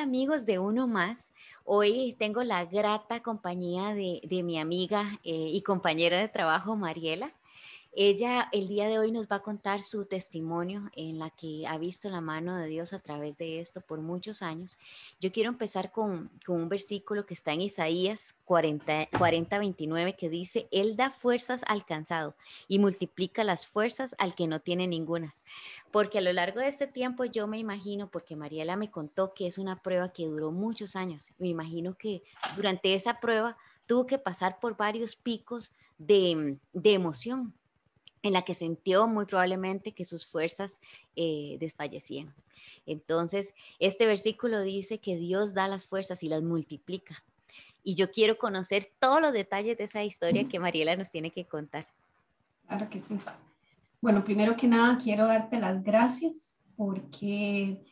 Amigos de Uno Más. Hoy tengo la grata compañía de, mi amiga eh, y compañera de trabajo, Mariela. Ella el día de hoy nos va a contar su testimonio en la que ha visto la mano de Dios a través de esto por muchos años. Yo quiero empezar con, un versículo que está en Isaías 40, 40, 29 que dice, Él da fuerzas al cansado y multiplica las fuerzas al que no tiene ningunas. Porque a lo largo de este tiempo yo me imagino, porque Mariela me contó que es una prueba que duró muchos años, me imagino que durante esa prueba tuvo que pasar por varios picos de, de emoción, en la que sintió muy probablemente que sus fuerzas eh, desfallecían. Entonces, este versículo dice que Dios da las fuerzas y las multiplica. Y yo quiero conocer todos los detalles de esa historia que Mariela nos tiene que contar. Claro que sí. Bueno, primero que nada, quiero darte las gracias porque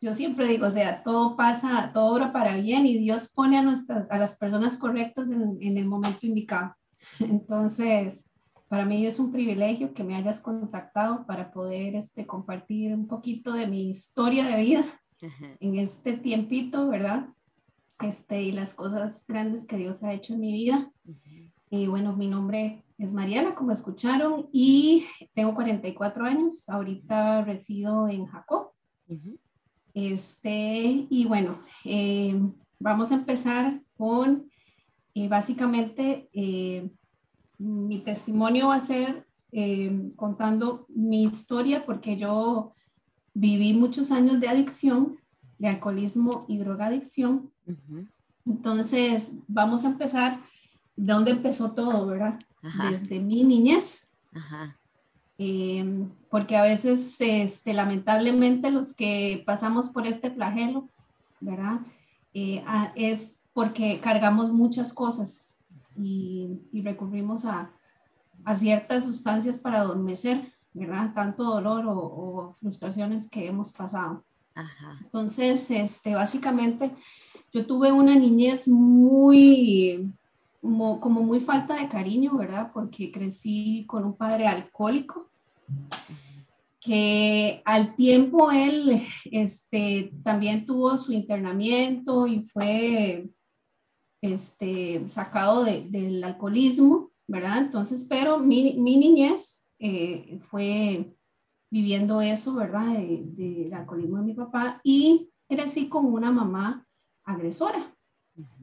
yo siempre digo, o sea, todo pasa, todo obra para bien y Dios pone a, nuestras, a las personas correctas en, en el momento indicado. Entonces, para mí es un privilegio que me hayas contactado para poder este, compartir un poquito de mi historia de vida en este tiempito, ¿verdad? Este, y las cosas grandes que Dios ha hecho en mi vida. Y bueno, mi nombre es Mariana, como escucharon, y tengo 44 años. Ahorita resido en Jacob. Este, y bueno, eh, vamos a empezar con eh, básicamente eh, mi testimonio va a ser eh, contando mi historia porque yo viví muchos años de adicción, de alcoholismo y drogadicción. Entonces, vamos a empezar de dónde empezó todo, ¿verdad? Desde mi niñez. Em, porque a veces, este, lamentablemente, los que pasamos por este flagelo, ¿verdad? Eh, es porque cargamos muchas cosas y, recurrimos a, a, ciertas sustancias para adormecer, ¿verdad? Tanto dolor o, frustraciones que hemos pasado. Entonces, este, básicamente, yo tuve una niñez muy, como, como, muy falta de cariño, ¿verdad? Porque crecí con un padre alcohólico que al tiempo él este, también tuvo su internamiento y fue este, sacado del alcoholismo, ¿verdad? Entonces, pero mi, mi niñez eh, fue viviendo eso, ¿verdad? Del alcoholismo de mi papá y crecí con una mamá agresora.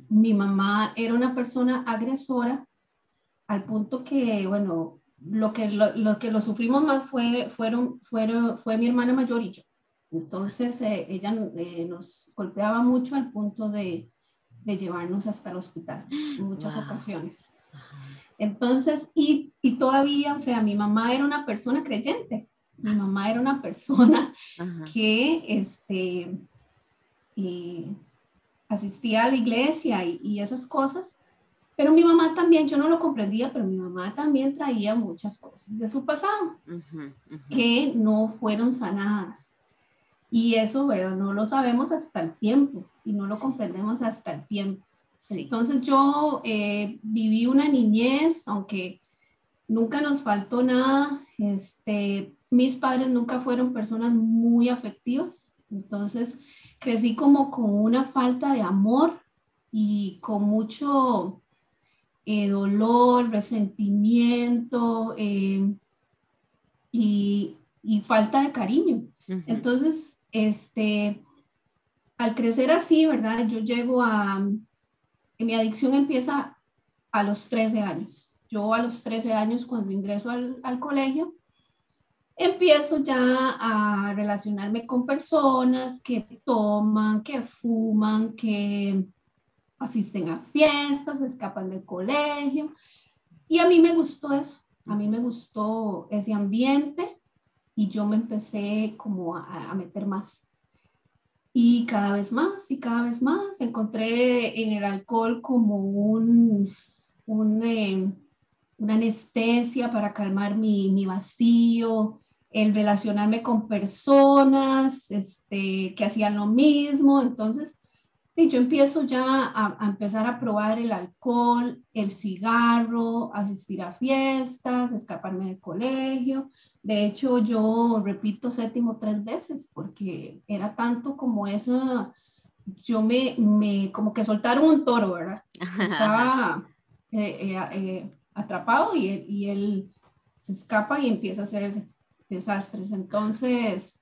Mi mamá era una persona agresora al punto que, bueno, lo que lo, que lo sufrimos más fue, fueron, fueron, fue mi hermana mayor y yo. Entonces, eh, ella eh, nos golpeaba mucho al punto de, de llevarnos hasta el hospital en muchas ocasiones. Entonces, y, y, todavía, o sea, mi mamá era una persona creyente, mi mamá era una persona que este, eh, asistía a la iglesia y, y, esas cosas, pero mi mamá también, yo no lo comprendía, pero mi mamá también traía muchas cosas de su pasado que no fueron sanadas. Y eso, ¿verdad? No lo sabemos hasta el tiempo y no lo comprendemos hasta el tiempo. Entonces yo eh, viví una niñez, aunque nunca nos faltó nada, este, mis padres nunca fueron personas muy afectivas, entonces crecí como con una falta de amor y con mucho eh, dolor, resentimiento eh, y, y, falta de cariño. Entonces, este, al crecer así, ¿verdad? Yo llego a, mi adicción empieza a los 13 años. Yo a los 13 años, cuando ingreso al, colegio, empiezo ya a relacionarme con personas que toman, que fuman, que asisten a fiestas, escapan del colegio. Y a mí me gustó eso, a mí me gustó ese ambiente y yo me empecé como a, meter más. Y cada vez más y cada vez más encontré en el alcohol como un, un eh, una anestesia para calmar mi, mi, vacío, el relacionarme con personas este, que hacían lo mismo. Entonces, y yo empiezo ya a, empezar a probar el alcohol, el cigarro, asistir a fiestas, escaparme del colegio. De hecho, yo repito séptimo tres veces porque era tanto como esa yo me, me, como que soltaron un toro, ¿verdad? Estaba eh, eh, eh, atrapado y, y él se escapa y empieza a hacer desastres. Entonces,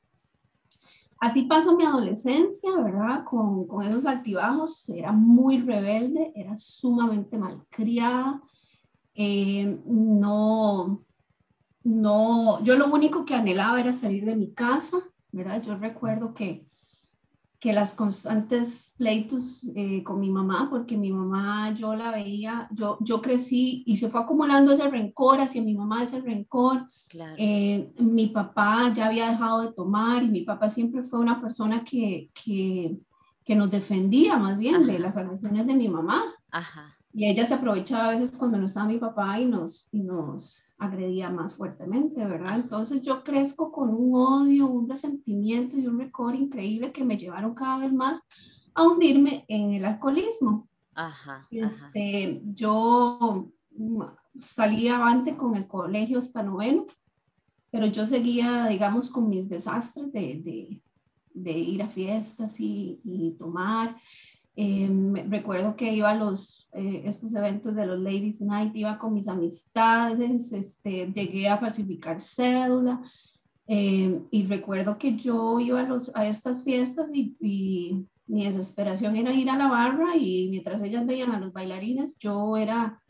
así pasó mi adolescencia, ¿verdad? Con, con esos altibajos, era muy rebelde, era sumamente malcriada, eh, no, no, yo lo único que anhelaba era salir de mi casa, ¿verdad? Yo recuerdo que que las constantes pleitos eh, con mi mamá, porque mi mamá yo la veía, yo, yo crecí y se fue acumulando ese rencor hacia mi mamá, ese rencor. Eh, mi papá ya había dejado de tomar y mi papá siempre fue una persona que, que, que nos defendía más bien de las agresiones de mi mamá. Ajá. Y ella se aprovechaba a veces cuando no estaba mi papá y nos, y nos agredía más fuertemente, ¿verdad? Entonces yo crezco con un odio, un resentimiento y un récord increíble que me llevaron cada vez más a hundirme en el alcoholismo. Ajá, este, Yo salí avante con el colegio hasta noveno, pero yo seguía, digamos, con mis desastres de, de, de ir a fiestas y, y tomar. Eh, recuerdo que iba a los, eh, estos eventos de los Ladies Night, iba con mis amistades, este, llegué a falsificar cédula eh, y recuerdo que yo iba a, los, a estas fiestas y, y, mi desesperación era ir a la barra y mientras ellas veían a los bailarines, yo era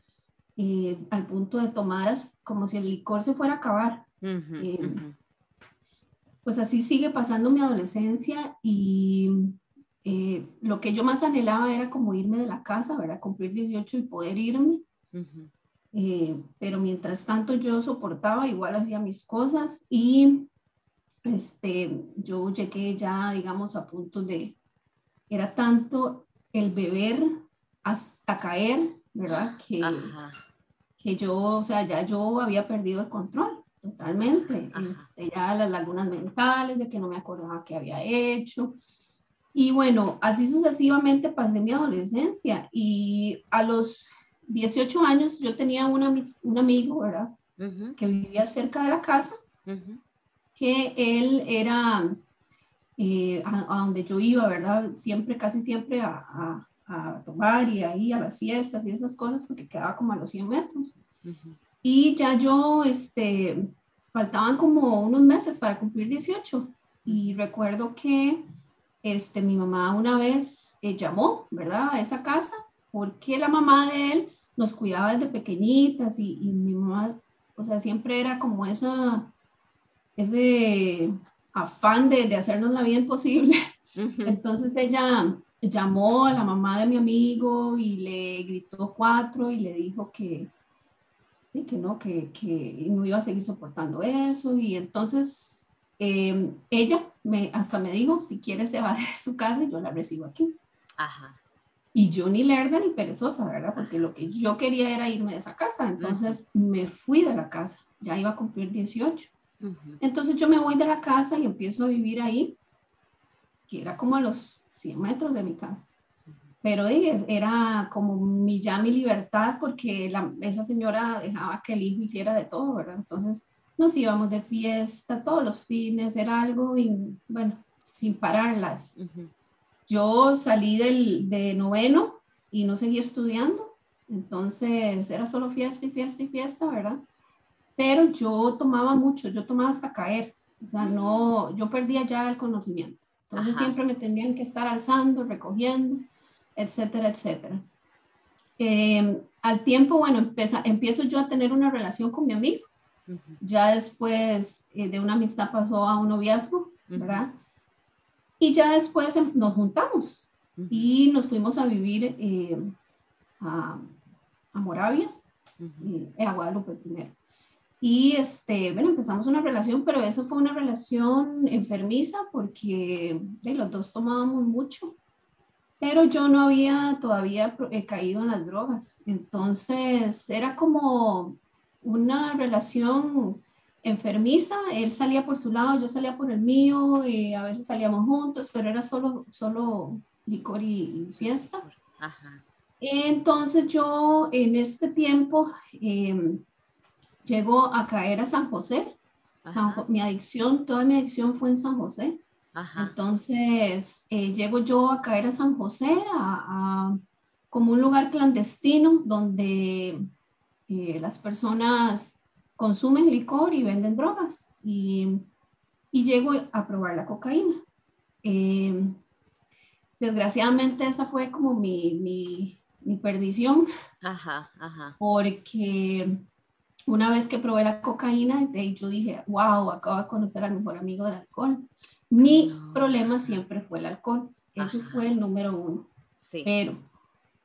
al punto de tomar como si el licor se fuera a acabar. Pues así sigue pasando mi adolescencia y eh, lo que yo más anhelaba era como irme de la casa, ¿verdad? Cumplir 18 y poder irme. Eh, pero mientras tanto yo soportaba, igual hacía mis cosas y este, yo llegué ya, digamos, a punto de, era tanto el beber hasta caer, ¿verdad? Que, que yo, o sea, ya yo había perdido el control totalmente. Este, ya las lagunas mentales de que no me acordaba qué había hecho, y bueno, así sucesivamente pasé mi adolescencia y a los 18 años yo tenía una, un amigo, ¿verdad? Que vivía cerca de la casa, que él era eh, a, donde yo iba, ¿verdad? Siempre, casi siempre a, a, tomar y ahí a las fiestas y esas cosas porque quedaba como a los 100 metros. Y ya yo, este, faltaban como unos meses para cumplir 18 y recuerdo que este, mi mamá una vez eh, llamó, ¿verdad? A esa casa porque la mamá de él nos cuidaba desde pequeñitas y, mi mamá, o sea, siempre era como esa, ese afán de, de hacernos la vida imposible. Entonces ella llamó a la mamá de mi amigo y le gritó cuatro y le dijo que, que no, que, que no iba a seguir soportando eso. Y entonces Em, ella me, hasta me dijo, si quiere se va de su casa y yo la recibo aquí. Ajá. Y yo ni lerda ni perezosa, ¿verdad? Porque lo que yo quería era irme de esa casa. Entonces me fui de la casa. Ya iba a cumplir 18. Entonces yo me voy de la casa y empiezo a vivir ahí, que era como a los 100 metros de mi casa. Pero dije, era como mi, ya mi libertad porque la, esa señora dejaba que el hijo hiciera de todo, ¿verdad? Entonces nos íbamos de fiesta todos los fines, era algo, y, bueno, sin pararlas. Yo salí del, de noveno y no seguí estudiando, entonces era solo fiesta y fiesta y fiesta, ¿verdad? Pero yo tomaba mucho, yo tomaba hasta caer, o sea, no, yo perdía ya el conocimiento. Entonces siempre me tenían que estar alzando, recogiendo, etcétera, etcétera. Eh, al tiempo, bueno, empieza, empiezo yo a tener una relación con mi amigo ya después eh, de una amistad pasó a un noviazgo, ¿verdad? Y ya después em, nos juntamos y nos fuimos a vivir eh, a, a, Moravia, eh, a Guadalupe primero. Y este, bueno, empezamos una relación, pero eso fue una relación enfermiza porque de los dos tomábamos mucho, pero yo no había todavía caído en las drogas. Entonces era como una relación enfermiza, él salía por su lado, yo salía por el mío, y a veces salíamos juntos, pero era solo, solo licor y, fiesta. Entonces yo en este tiempo eh, llego a caer a San José. mi adicción, toda mi adicción fue en San José. Entonces, eh, llego yo a caer a San José, a, como un lugar clandestino donde eh, las personas consumen licor y venden drogas. Y, y llego a probar la cocaína. Eh, desgraciadamente esa fue como mi, mi, mi perdición. Ajá, ajá. Porque una vez que probé la cocaína, yo dije, wow, acabo de conocer al mejor amigo del alcohol. Mi problema siempre fue el alcohol. Eso fue el número uno. Sí. Pero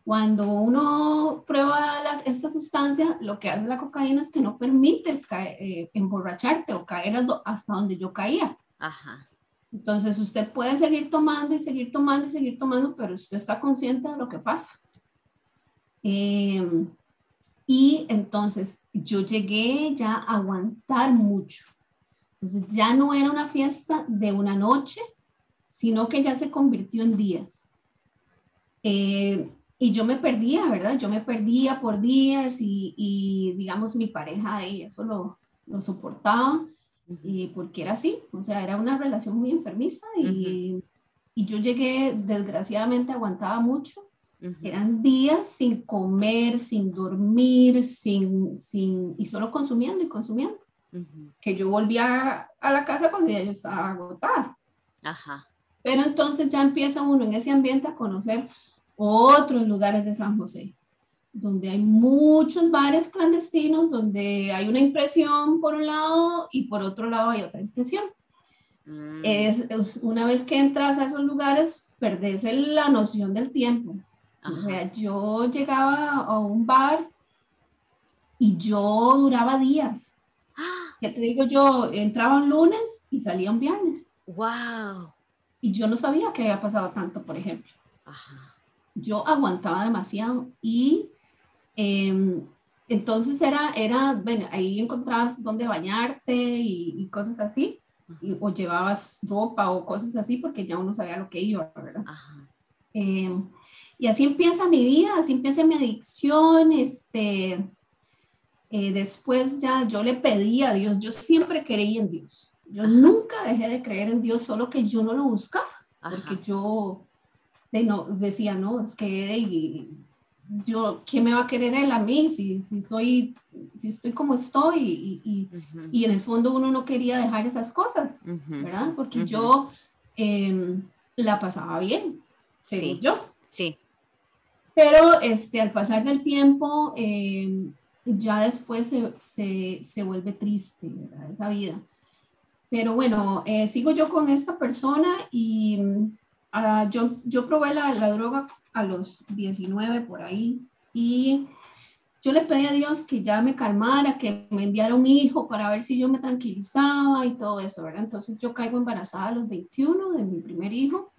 cuando uno prueba las, esta sustancia, lo que hace la cocaína es que no permites eh, emborracharte o caer hasta donde yo caía. Ajá. Entonces usted puede seguir tomando y seguir tomando y seguir tomando, pero usted está consciente de lo que pasa. Em, y entonces yo llegué ya a aguantar mucho. Entonces ya no era una fiesta de una noche, sino que ya se convirtió en días. Eh, y yo me perdía, ¿verdad? Yo me perdía por días y, digamos mi pareja y eso lo, lo soportaba y porque era así, o sea, era una relación muy enfermiza y, y yo llegué, desgraciadamente aguantaba mucho eran días sin comer, sin dormir, sin, sin, y solo consumiendo y consumiendo. Que yo volvía a la casa cuando ya yo estaba agotada. Ajá. Pero entonces ya empieza uno en ese ambiente a conocer otros lugares de San José, donde hay muchos bares clandestinos, donde hay una impresión por un lado y por otro lado hay otra impresión. Mm. Es, una vez que entras a esos lugares, perdes la noción del tiempo. O sea, yo llegaba a un bar y yo duraba días. Ya te digo yo, entraba un lunes y salía un viernes. ¡Wow! Y yo no sabía que había pasado tanto, por ejemplo. Ajá. Yo aguantaba demasiado y em, entonces era, era, bueno, ahí encontrabas dónde bañarte y, cosas así, o llevabas ropa o cosas así porque ya uno sabía lo que iba, ¿verdad? Ajá. Em, y así empieza mi vida, así empieza mi adicción. Este, eh, después ya yo le pedí a Dios, yo siempre creí en Dios. Yo nunca dejé de creer en Dios, solo que yo no lo buscaba, porque yo de no, decía, no, es que yo, ¿quién me va a querer él a mí si, si soy, si estoy como estoy? Y, y, en el fondo uno no quería dejar esas cosas, ¿verdad? Porque yo em, la pasaba bien, sí. yo. Sí. Pero este, al pasar del tiempo, eh, ya después se, se, se, vuelve triste, ¿verdad? Esa vida. Pero bueno, eh, sigo yo con esta persona y uh, yo, yo probé la, la, droga a los 19 por ahí y yo le pedí a Dios que ya me calmara, que me enviara un hijo para ver si yo me tranquilizaba y todo eso, ¿verdad? Entonces yo caigo embarazada a los 21 de mi primer hijo.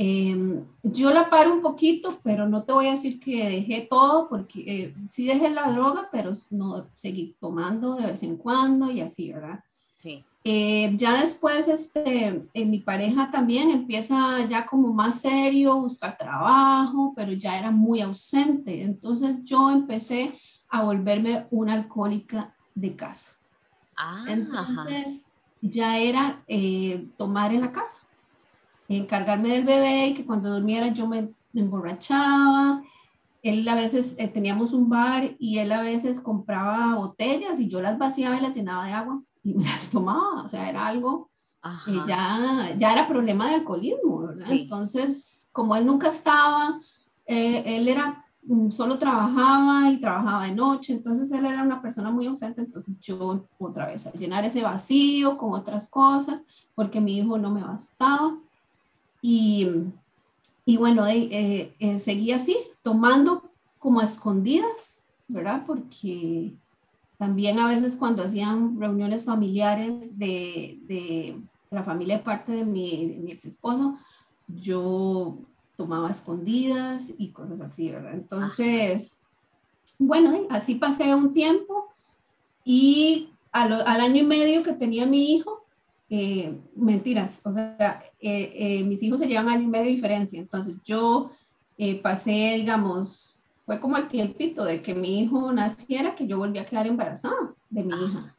Em, yo la paro un poquito, pero no te voy a decir que dejé todo, porque eh, sí dejé la droga, pero no seguí tomando de vez en cuando y así, ¿verdad? Sí. Eh, ya después, este, eh, mi pareja también empieza ya como más serio, buscar trabajo, pero ya era muy ausente. Entonces yo empecé a volverme una alcohólica de casa. Ah, Entonces ya era tomar en la casa encargarme del bebé y que cuando durmiera yo me emborrachaba. Él a veces eh, teníamos un bar y él a veces compraba botellas y yo las vaciaba y las llenaba de agua y me las tomaba. O sea, era algo que ya, ya era problema de alcoholismo, ¿verdad? Entonces, como él nunca estaba, eh, él era mm, solo trabajaba y trabajaba de noche, entonces él era una persona muy ausente, entonces yo otra vez a llenar ese vacío con otras cosas, porque mi hijo no me bastaba. Y, y bueno, eh, eh, seguí así, tomando como a escondidas, ¿verdad? Porque también a veces cuando hacían reuniones familiares de, de la familia de parte de mi, de ex esposo, yo tomaba escondidas y cosas así, ¿verdad? Entonces, bueno, así pasé un tiempo y al, al, año y medio que tenía mi hijo, eh, mentiras, o sea, eh, eh, mis hijos se llevan año y medio de diferencia, entonces yo pasé, digamos, fue como el tiempito de que mi hijo naciera, que yo volví a quedar embarazada de mi hija,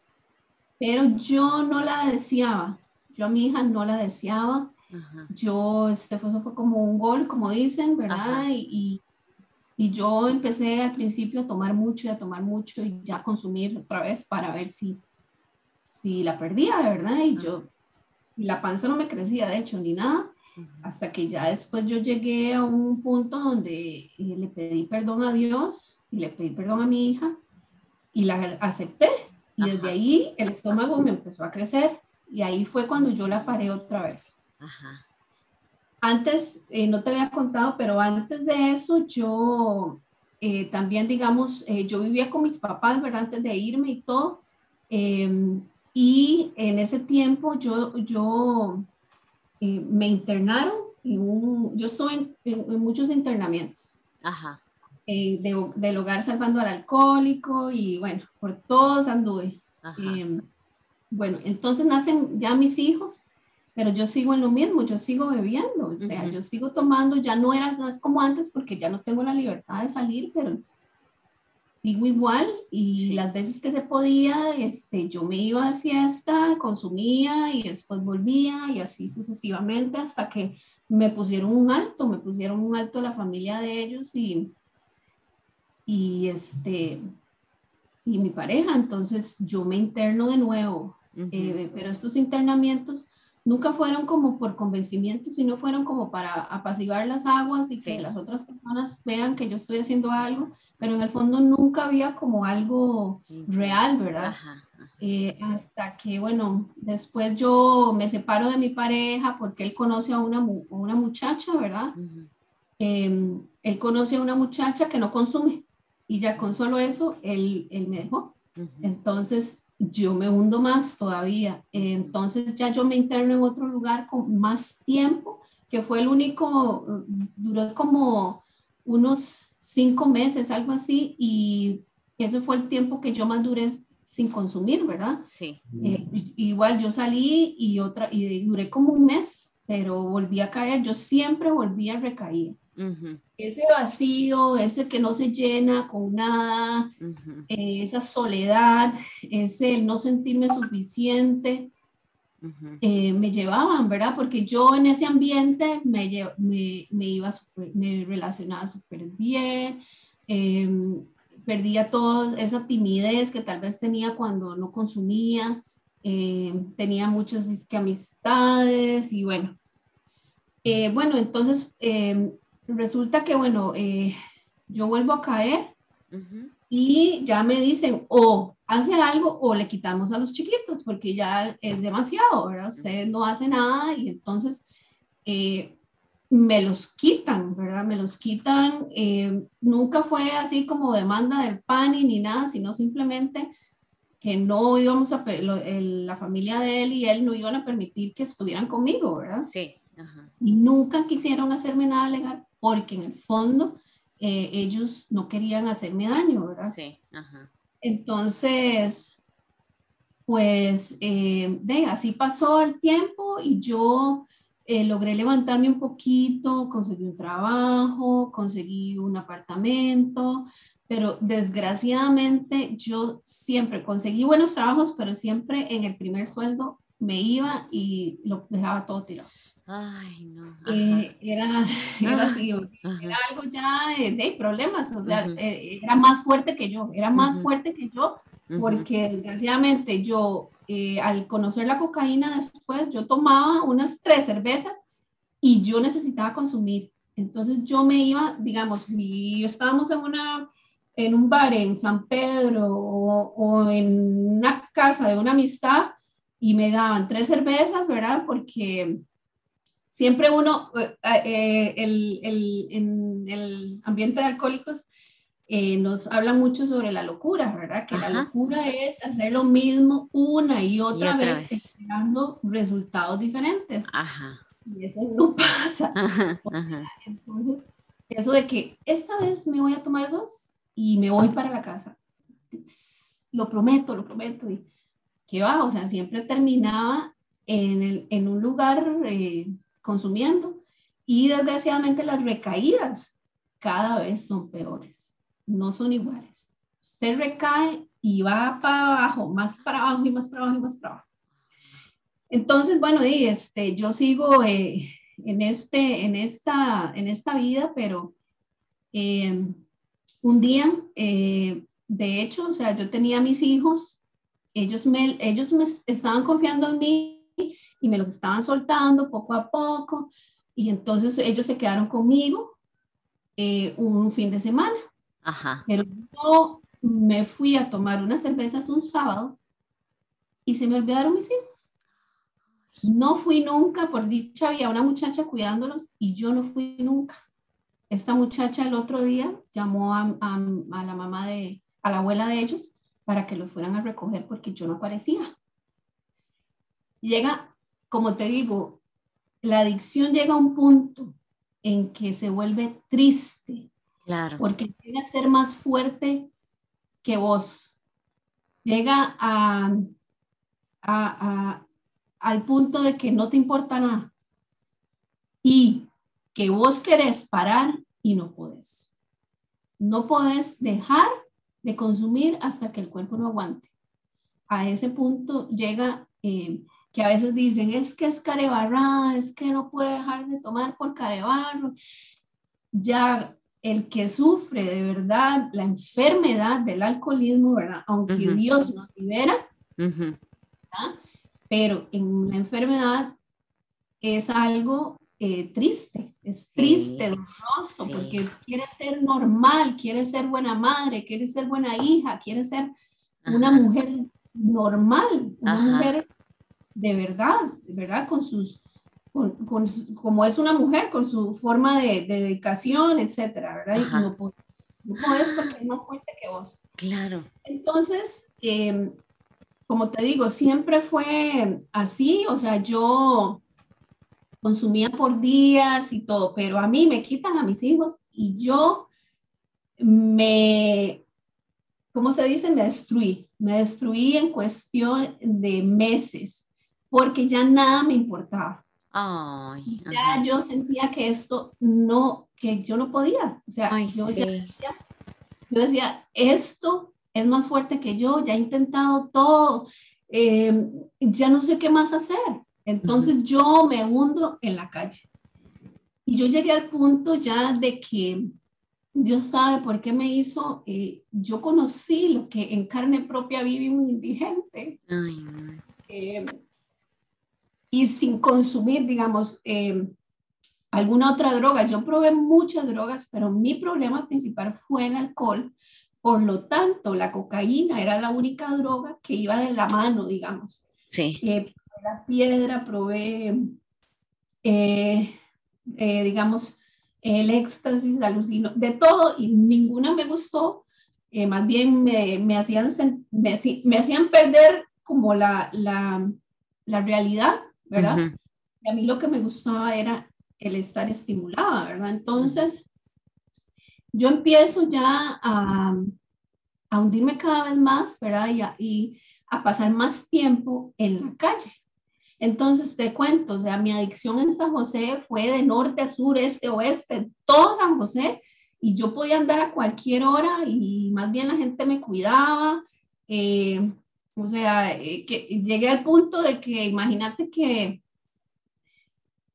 pero yo no la deseaba, yo a mi hija no la deseaba. Yo, este, fue, eso fue como un gol, como dicen, ¿verdad? Y, y, yo empecé al principio a tomar mucho y a tomar mucho y ya consumir otra vez para ver si, si la perdía, ¿verdad? Y yo, la panza no me crecía, de hecho, ni nada. Hasta que ya después yo llegué a un punto donde eh, le pedí perdón a Dios y le pedí perdón a mi hija y la acepté. Y desde ahí el estómago me empezó a crecer y ahí fue cuando yo la paré otra vez. Antes, eh, no te había contado, pero antes de eso yo eh, también, digamos, yo vivía con mis papás, ¿verdad? Antes de irme y todo. Em, y en ese tiempo yo, yo me internaron, en yo estuve en, muchos internamientos. Ajá. Eh, del hogar salvando al alcohólico y bueno, por todos anduve. Eh, bueno, entonces nacen ya mis hijos, pero yo sigo en lo mismo, yo sigo bebiendo, o sea, yo sigo tomando, ya no era, no es como antes porque ya no tengo la libertad de salir, pero digo igual y las veces que se podía, este, yo me iba de fiesta, consumía y después volvía y así sucesivamente hasta que me pusieron un alto, me pusieron un alto la familia de ellos y, y este, y mi pareja, entonces yo me interno de nuevo, eh, pero estos internamientos nunca fueron como por convencimiento, sino fueron como para apaciguar las aguas y que las otras personas vean que yo estoy haciendo algo, pero en el fondo nunca había como algo real, ¿verdad? Eh, hasta que, bueno, después yo me separo de mi pareja porque él conoce a una, una muchacha, ¿verdad? Em, él conoce a una muchacha que no consume y ya con solo eso, él, él me dejó. Entonces, yo me hundo más todavía. Entonces ya yo me interno en otro lugar con más tiempo, que fue el único, duró como unos cinco meses, algo así, y ese fue el tiempo que yo más duré sin consumir, ¿verdad? Sí. Eh, igual yo salí y otra, y duré como un mes, pero volví a caer, yo siempre volví a recaer. Ese vacío, ese que no se llena con nada, eh, esa soledad, ese no sentirme suficiente, eh, me llevaban, ¿verdad? Porque yo en ese ambiente me, me, me iba, me relacionaba súper bien, em, perdía toda esa timidez que tal vez tenía cuando no consumía, em, tenía muchas amistades y bueno. Eh, bueno, entonces em, resulta que, bueno, eh, yo vuelvo a caer y ya me dicen o hace algo o le quitamos a los chiquitos porque ya es demasiado, ¿verdad? Ustedes no hacen nada y entonces eh, me los quitan, ¿verdad? Me los quitan. Eh, nunca fue así como demanda del PANI ni nada, sino simplemente que no íbamos a, la familia de él y él no iban a permitir que estuvieran conmigo, ¿verdad? Sí. Y nunca quisieron hacerme nada legal porque en el fondo eh, ellos no querían hacerme daño, ¿verdad? Sí, ajá. Entonces, pues eh, de así pasó el tiempo y yo eh, logré levantarme un poquito, conseguí un trabajo, conseguí un apartamento, pero desgraciadamente yo siempre conseguí buenos trabajos, pero siempre en el primer sueldo me iba y lo dejaba todo tirado. Ay, no. Eh, era, era así, era algo ya de, problemas, o sea, eh, era más fuerte que yo, era más fuerte que yo, porque desgraciadamente yo, eh, al conocer la cocaína después, yo tomaba unas tres cervezas y yo necesitaba consumir. Entonces yo me iba, digamos, si estábamos en una en un bar en San Pedro o, o en una casa de una amistad y me daban tres cervezas, ¿verdad? Porque siempre uno, eh, eh, el, el, en el ambiente de alcohólicos, eh, nos habla mucho sobre la locura, ¿verdad? Que la locura es hacer lo mismo una y otra, vez, esperando resultados diferentes. Ajá. Y eso no pasa. Entonces, eso de que esta vez me voy a tomar dos y me voy para la casa. Lo prometo, lo prometo. Y que va, o sea, siempre terminaba en, el, en un lugar consumiendo. Y desgraciadamente las recaídas cada vez son peores, no son iguales. Usted recae y va para abajo, más para abajo y más para abajo y más para abajo. Entonces, bueno, y este, yo sigo eh, en, este, en, esta, en esta vida, pero eh, un día, eh, de hecho, o sea, yo tenía a mis hijos, ellos me, ellos me estaban confiando en mí y me los estaban soltando poco a poco, y entonces ellos se quedaron conmigo un fin de semana. Ajá. Pero yo me fui a tomar unas cervezas un sábado y se me olvidaron mis hijos. No fui nunca, por dicha había una muchacha cuidándolos y yo no fui nunca. Esta muchacha el otro día llamó a, la mamá de, a la abuela de ellos para que los fueran a recoger porque yo no aparecía. Llega, como te digo, la adicción llega a un punto en que se vuelve triste. Claro. Porque llega a ser más fuerte que vos. Llega a, a, al punto de que no te importa nada y que vos querés parar y no podés. No podés dejar de consumir hasta que el cuerpo no aguante. A ese punto llega eh, que a veces dicen, es que es carebarrada, es que no puede dejar de tomar por carebarro. Ya el que sufre de verdad la enfermedad del alcoholismo, ¿verdad? Aunque Dios nos libera, pero en la enfermedad es algo eh, triste, es triste, doloroso, porque quiere ser normal, quiere ser buena madre, quiere ser buena hija, quiere ser una mujer normal, una mujer de verdad, verdad, con sus, con, como es una mujer, con su forma de, dedicación, etcétera, ¿verdad? Y no, puedes porque es más fuerte que vos. Claro. Entonces, eh, como te digo, siempre fue así, o sea, yo consumía por días y todo, pero a mí me quitan a mis hijos y yo me, ¿cómo se dice? Me destruí, me destruí en cuestión de meses, porque ya nada me importaba. ya yo sentía que esto no, que yo no podía, o sea, yo, yo decía, esto es más fuerte que yo, ya he intentado todo, eh, ya no sé qué más hacer. Entonces yo me hundo en la calle. Y yo llegué al punto ya de que Dios sabe por qué me hizo, eh, yo conocí lo que en carne propia vive un indigente. Eh, y sin consumir, digamos, alguna otra droga. Yo probé muchas drogas, pero mi problema principal fue el alcohol, por lo tanto, la cocaína era la única droga que iba de la mano, digamos. Sí. Eh, la piedra, probé, eh, eh, digamos, el éxtasis, alucino, de todo y ninguna me gustó. más bien me, hacían, me, hacían perder como la, la, la realidad, ¿verdad? Y a mí lo que me gustaba era el estar estimulada, ¿verdad? Entonces, yo empiezo ya a, a hundirme cada vez más, ¿verdad? Y a, y a pasar más tiempo en la calle. Entonces te cuento, o sea, mi adicción en San José fue de norte a sur, este, oeste, todo San José, y yo podía andar a cualquier hora y más bien la gente me cuidaba. Eh, o sea, eh, que llegué al punto de que imagínate que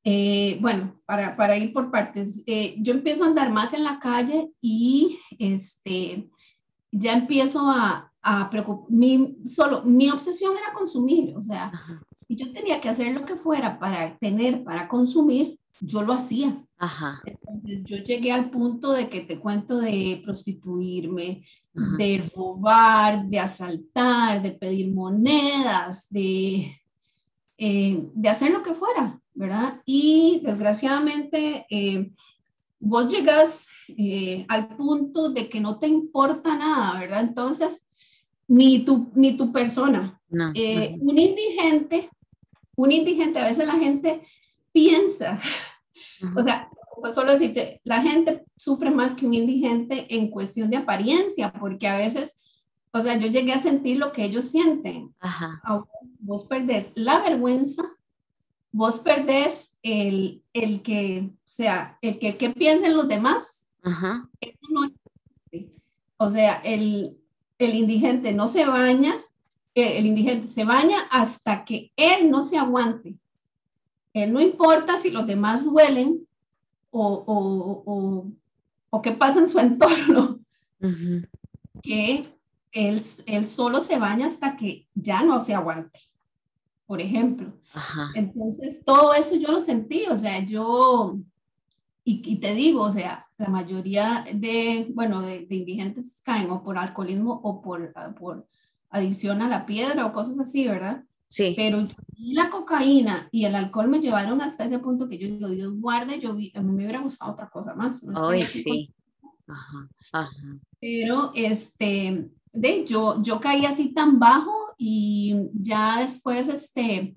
eh, bueno, para, para, ir por partes, eh, yo empiezo a andar más en la calle y este, ya empiezo a, a preocupar, mi, solo mi obsesión era consumir, o sea, si yo tenía que hacer lo que fuera para tener, para consumir, yo lo hacía. Ajá. Entonces yo llegué al punto de que te cuento de prostituirme, de robar, de asaltar, de pedir monedas, de, eh, de hacer lo que fuera. ¿verdad? Y desgraciadamente eh, vos llegas eh, al punto de que no te importa nada, ¿verdad? Entonces, ni tu, ni tu persona. Un indigente, un indigente, a veces la gente piensa, o sea, pues solo decirte, la gente sufre más que un indigente en cuestión de apariencia, porque a veces, o sea, yo llegué a sentir lo que ellos sienten. Ajá. Vos perdés la vergüenza, vos perdés el, el que, o sea, el que, que piensen los demás. Ajá. o sea, el, el, indigente no se baña, el indigente se baña hasta que él no se aguante. Él no importa si los demás huelen o, o, o, o qué pasa en su entorno, que él, él, solo se baña hasta que ya no se aguante, por ejemplo. Entonces, todo eso yo lo sentí, o sea, yo, y, y, te digo, o sea, la mayoría de, bueno, de, de indigentes caen o por alcoholismo o por, por adicción a la piedra o cosas así, ¿verdad? Sí. Pero la cocaína y el alcohol me llevaron hasta ese punto que yo digo, Dios guarde, yo a mí me hubiera gustado otra cosa más. Ay, sí. Ajá, ajá. Pero, este, de, yo, yo caí así tan bajo y ya después, este,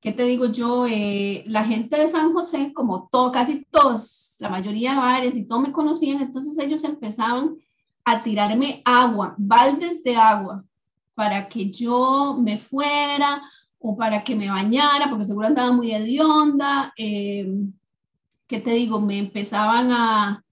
¿qué te digo yo? Eh, la gente de San José, como todo, casi todos, la mayoría de bares y todos me conocían, entonces ellos empezaban a tirarme agua, baldes de agua, para que yo me fuera o para que me bañara, porque seguro andaba muy hedionda. Eh, ¿Qué te digo? Me empezaban a,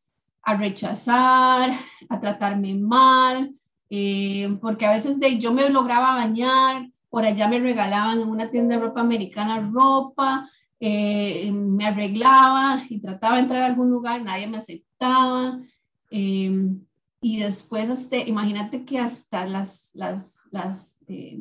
a rechazar, a tratarme mal, eh, porque a veces de, yo me lograba bañar, por allá me regalaban en una tienda de ropa americana ropa, eh, me arreglaba y trataba de entrar a algún lugar, nadie me aceptaba. Y después, este, imagínate que hasta las, las, las, eh,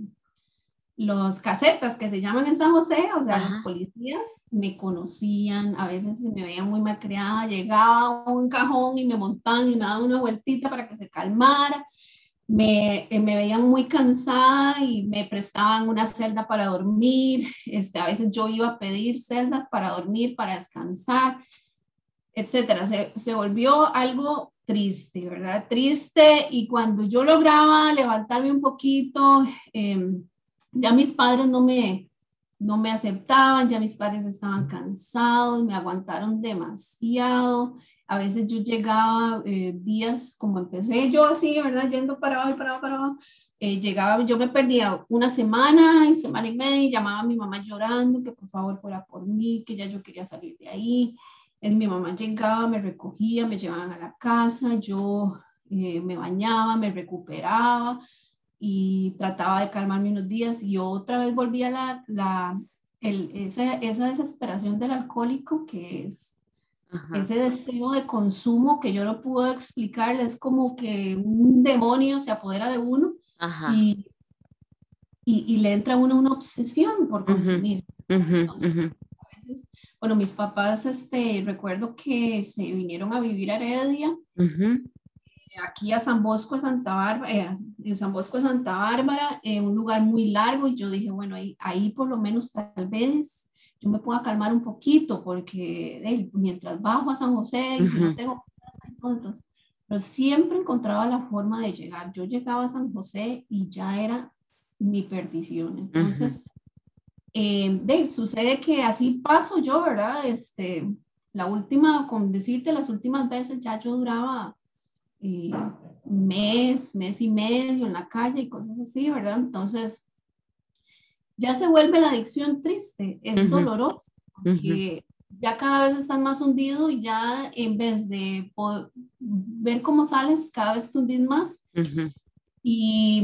los casetas que se llaman en San José, o sea, los policías me conocían, a veces me veían muy mal creada, llegaba a un cajón y me montaban y me daban una vueltita para que se calmara, me, eh, me veían muy cansada y me prestaban una celda para dormir, este, a veces yo iba a pedir celdas para dormir, para descansar, etcétera. Se, se volvió algo triste, ¿verdad? Triste y cuando yo lograba levantarme un poquito, em, ya mis padres no me, no me aceptaban, ya mis padres estaban cansados, me aguantaron demasiado. A veces yo llegaba eh, días como empecé yo así, ¿verdad? Yendo para abajo y para abajo, para abajo. Eh, llegaba, yo me perdía una semana semana y media y llamaba a mi mamá llorando que por favor fuera por mí, que ya yo quería salir de ahí mi mamá llegaba, me recogía, me llevaban a la casa, yo eh, me bañaba, me recuperaba y trataba de calmarme unos días y otra vez volvía la, la el, esa, esa, desesperación del alcohólico que es ese deseo de consumo que yo no puedo explicar, es como que un demonio se apodera de uno Y, y, le entra a uno una obsesión por consumir. Bueno, mis papás, este, recuerdo que se vinieron a vivir a Heredia, aquí a San Bosco de Santa Bárbara, eh, en San Bosco de Santa Bárbara, en un lugar muy largo, y yo dije, bueno, ahí, ahí por lo menos tal vez yo me pueda calmar un poquito, porque mientras bajo a San José, y no tengo entonces, pero siempre encontraba la forma de llegar. Yo llegaba a San José y ya era mi perdición. Entonces, eh, Dave, sucede que así paso yo, ¿verdad? Este, la última, con decirte, las últimas veces ya yo duraba eh, mes, mes y medio en la calle y cosas así, ¿verdad? Entonces, ya se vuelve la adicción triste, es doloroso, porque ya cada vez están más hundidos y ya en vez de ver cómo sales, cada vez te hundís más. Y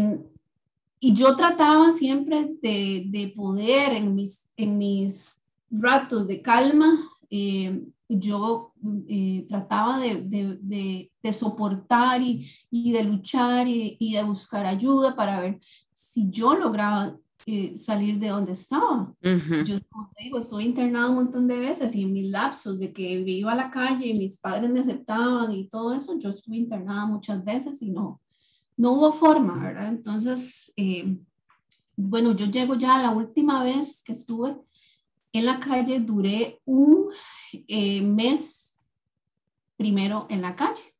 y yo trataba siempre de, de, poder en mis, en mis ratos de calma, eh, yo eh, trataba de, de, de, soportar y, y de luchar y, y, de buscar ayuda para ver si yo lograba eh, salir de donde estaba. Yo, como te digo, estoy internada un montón de veces y en mis lapsos de que iba a la calle y mis padres me aceptaban y todo eso, yo estuve internada muchas veces y no, no hubo forma, ¿verdad? Entonces, eh, bueno, yo llego ya la última vez que estuve en la calle, duré un eh, mes primero en la calle.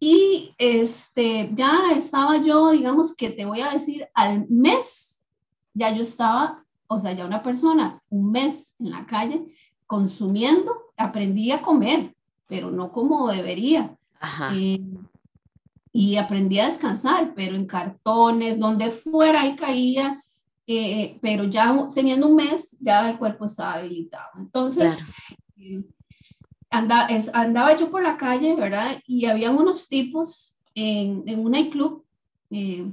Y este, ya estaba yo, digamos que te voy a decir, al mes, ya yo estaba, o sea, ya una persona, un mes en la calle consumiendo, aprendí a comer, pero no como debería. Ajá. Eh, y aprendí a descansar, pero en cartones, donde fuera ahí caía, eh, pero ya teniendo un mes, ya el cuerpo estaba habilitado. Entonces, eh, andaba yo por la calle, ¿verdad? Y había unos tipos en, en un nightclub, eh,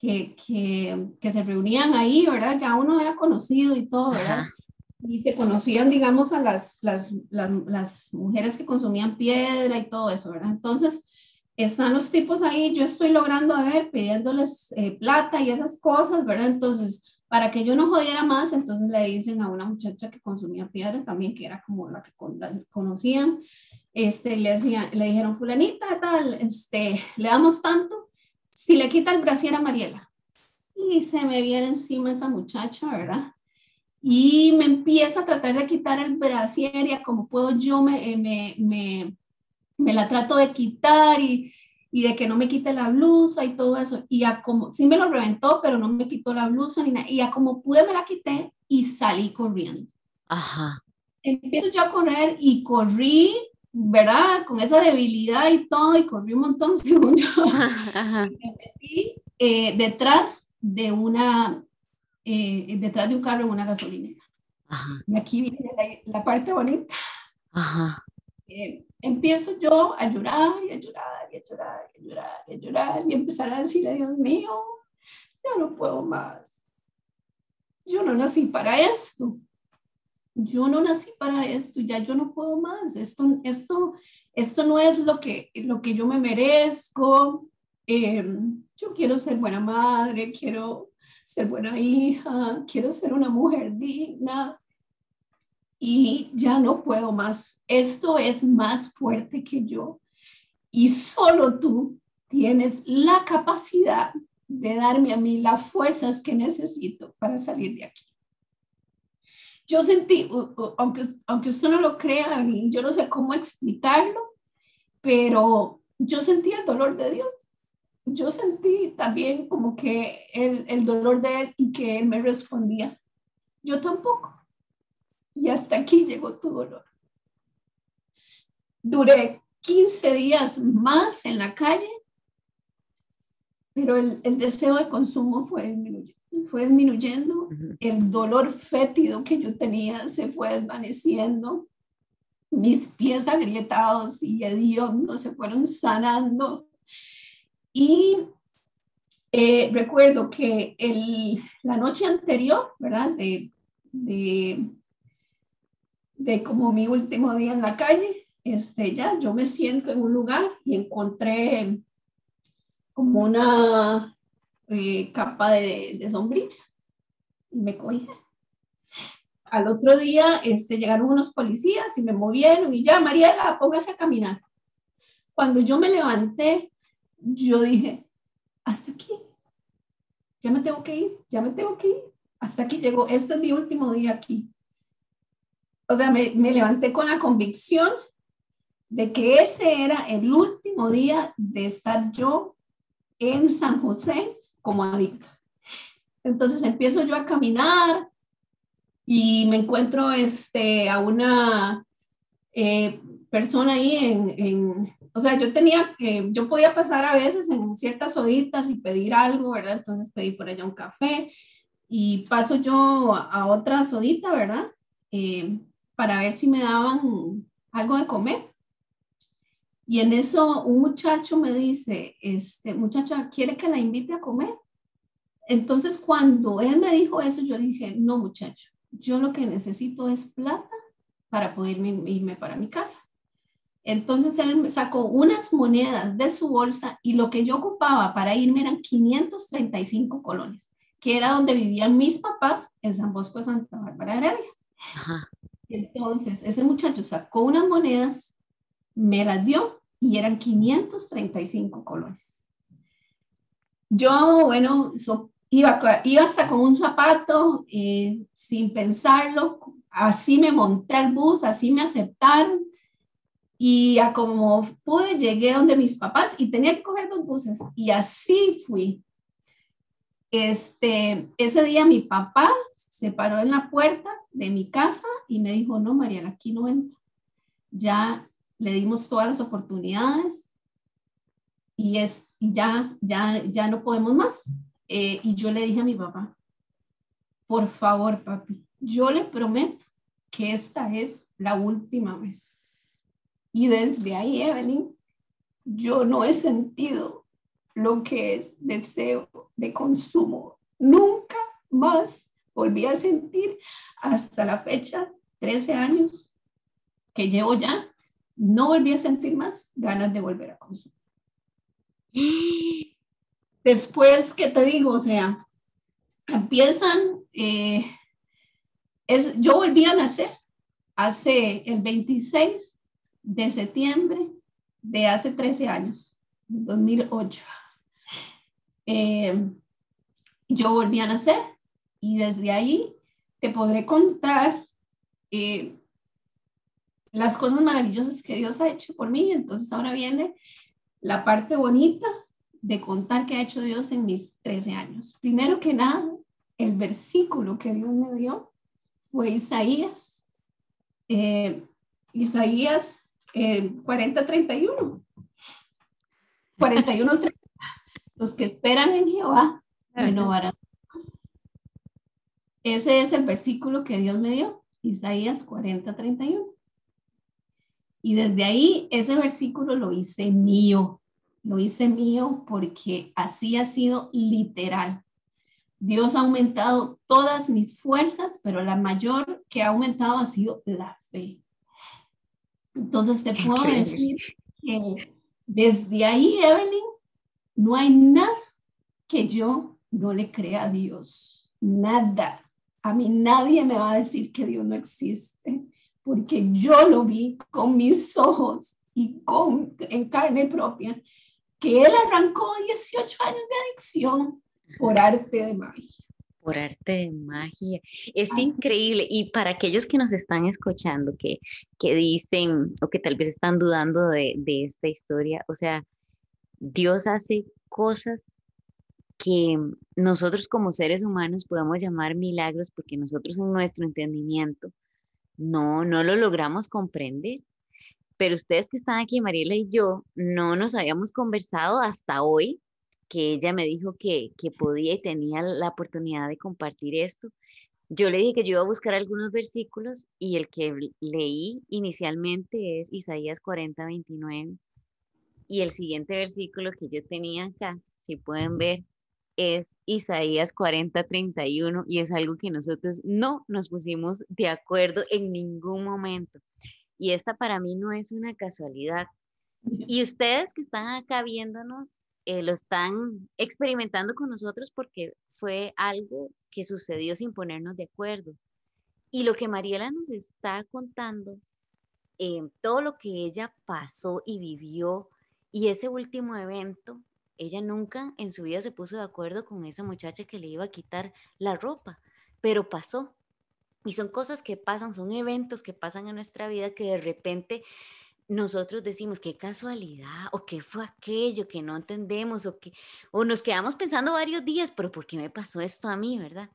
que, que, que, se reunían ahí, ¿verdad? Ya uno era conocido y todo, ¿verdad? Y se conocían, digamos, a las, las, las, las, mujeres que consumían piedra y todo eso, ¿verdad? Entonces, están los tipos ahí, yo estoy logrando, a ver, pidiéndoles eh, plata y esas cosas, ¿verdad? Entonces, para que yo no jodiera más, entonces le dicen a una muchacha que consumía piedra también, que era como la que conocían, este, le, decían, le dijeron, fulanita, tal, este, le damos tanto, si le quita el brasier a Mariela. Y se me viene encima esa muchacha, ¿verdad? Y me empieza a tratar de quitar el brasier y a como puedo yo me, eh, me, me, me la trato de quitar y, y de que no me quite la blusa y todo eso. Y a como, sí me lo reventó, pero no me quitó la blusa ni nada. Y a como pude me la quité y salí corriendo. Ajá. Empiezo yo a correr y corrí, ¿verdad? Con esa debilidad y todo, y corrí un montón, según yo. Ajá. Y eh, detrás de una, eh, detrás de un carro en una gasolinera. Ajá. Y aquí viene la, la parte bonita. Ajá. Eh, empiezo yo a llorar y a llorar y a llorar y a llorar y a llorar y empezar a decirle, Dios mío, ya no puedo más. Yo no nací para esto. Yo no nací para esto, ya yo no puedo más. Esto, esto, esto no es lo que, lo que yo me merezco. Em, yo quiero ser buena madre, quiero ser buena hija, quiero ser una mujer digna, y ya no puedo más. Esto es más fuerte que yo. Y solo tú tienes la capacidad de darme a mí las fuerzas que necesito para salir de aquí. Yo sentí, aunque, aunque usted no lo crea, yo no sé cómo explicarlo, pero yo sentí el dolor de Dios. Yo sentí también como que el, el dolor de Él y que Él me respondía. Yo tampoco y hasta aquí llegó tu dolor. Duré 15 días más en la calle, pero el, deseo de consumo fue disminuyendo, fue disminuyendo, el dolor fétido que yo tenía se fue desvaneciendo, mis pies agrietados y hediondos se fueron sanando. Y eh, recuerdo que el, la noche anterior, ¿verdad? De, de de como mi último día en la calle, este, ya yo me siento en un lugar y encontré como una eh, capa de, sombrilla y me cogí. Al otro día este, llegaron unos policías y me movieron y ya, Mariela, póngase a caminar. Cuando yo me levanté, yo dije, hasta aquí, ya me tengo que ir, ya me tengo que ir, hasta aquí llegó, este es mi último día aquí o sea, me, levanté con la convicción de que ese era el último día de estar yo en San José como adicta. Entonces empiezo yo a caminar y me encuentro este, a una eh, persona ahí en, o sea, yo tenía que, yo podía pasar a veces en ciertas horitas y pedir algo, ¿verdad? Entonces pedí por allá un café y paso yo a, otra sodita, ¿verdad? Eh, para ver si me daban algo de comer. Y en eso un muchacho me dice, este muchacho, ¿quiere que la invite a comer? Entonces cuando él me dijo eso, yo dije, no muchacho, yo lo que necesito es plata para poder irme para mi casa. Entonces él sacó unas monedas de su bolsa y lo que yo ocupaba para irme eran 535 colones, que era donde vivían mis papás en San Bosco Santa Bárbara Heredia. Ajá. Entonces, ese muchacho sacó unas monedas, me las dio y eran 535 colones. Yo, bueno, iba, iba hasta con un zapato eh, sin pensarlo, así me monté al bus, así me aceptaron y a como pude llegué donde mis papás y tenía que coger dos buses y así fui. Este, ese día mi papá se paró en la puerta de mi casa y me dijo, no, Mariana, aquí no entra. Ya le dimos todas las oportunidades y, es, ya, ya, ya no podemos más. Eh, y yo le dije a mi papá, por favor, papi, yo le prometo que esta es la última vez. Y desde ahí, Evelyn, yo no he sentido lo que es deseo de consumo. Nunca más volví a sentir hasta la fecha, 13 años que llevo ya, no volví a sentir más ganas de volver a consumir. Después, ¿qué te digo? O sea, empiezan, eh, es, yo volví a nacer hace el 26 de septiembre de hace 13 años, 2008. Eh, yo volví a nacer y desde ahí te podré contar eh, las cosas maravillosas que Dios ha hecho por mí. Entonces ahora viene la parte bonita de contar qué ha hecho Dios en mis 13 años. Primero que nada, el versículo que Dios me dio fue Isaías. Eh, Isaías 40-31. 41 Los que esperan en Jehová renovarán. Ese es el versículo que Dios me dio, Isaías 40-31. Y desde ahí ese versículo lo hice mío, lo hice mío porque así ha sido literal. Dios ha aumentado todas mis fuerzas, pero la mayor que ha aumentado ha sido la fe. Entonces te puedo decir que desde ahí, Evelyn, no hay nada que yo no le crea a Dios. Nada. A mí nadie me va a decir que Dios no existe, porque yo lo vi con mis ojos y con, en carne propia, que Él arrancó 18 años de adicción por arte de magia por arte de magia. Es increíble. Y para aquellos que nos están escuchando, que, que dicen o que tal vez están dudando de, de esta historia, o sea, Dios hace cosas que nosotros como seres humanos podemos llamar milagros porque nosotros en nuestro entendimiento no, no lo logramos comprender. Pero ustedes que están aquí, Mariela y yo, no nos habíamos conversado hasta hoy que ella me dijo que, que podía y tenía la oportunidad de compartir esto. Yo le dije que yo iba a buscar algunos versículos y el que leí inicialmente es Isaías 40, 29. Y el siguiente versículo que yo tenía acá, si pueden ver, es Isaías 40, 31 y es algo que nosotros no nos pusimos de acuerdo en ningún momento. Y esta para mí no es una casualidad. Y ustedes que están acá viéndonos, eh, lo están experimentando con nosotros porque fue algo que sucedió sin ponernos de acuerdo. Y lo que Mariela nos está contando, eh, todo lo que ella pasó y vivió, y ese último evento, ella nunca en su vida se puso de acuerdo con esa muchacha que le iba a quitar la ropa, pero pasó. Y son cosas que pasan, son eventos que pasan en nuestra vida que de repente nosotros decimos qué casualidad o qué fue aquello que no entendemos o que o nos quedamos pensando varios días, pero ¿por qué me pasó esto a mí, verdad?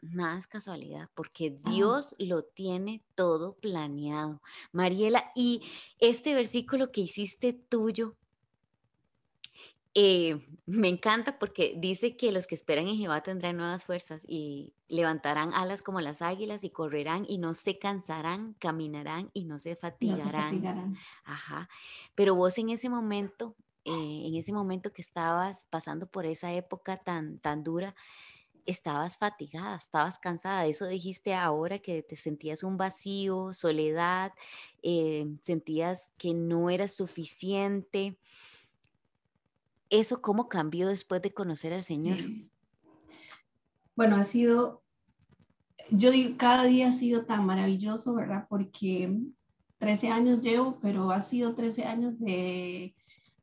Nada es casualidad, porque ah. Dios lo tiene todo planeado. Mariela, y este versículo que hiciste tuyo, eh, me encanta porque dice que los que esperan en Jehová tendrán nuevas fuerzas y levantarán alas como las águilas y correrán y no se cansarán, caminarán y no se fatigarán. Ajá. Pero vos en ese momento, eh, en ese momento que estabas pasando por esa época tan, tan dura, estabas fatigada, estabas cansada. Eso dijiste ahora que te sentías un vacío, soledad, eh, sentías que no eras suficiente. ¿Eso cómo cambió después de conocer al Señor? Bueno, ha sido, yo digo, cada día ha sido tan maravilloso, ¿verdad? Porque 13 años llevo, pero ha sido 13 años de,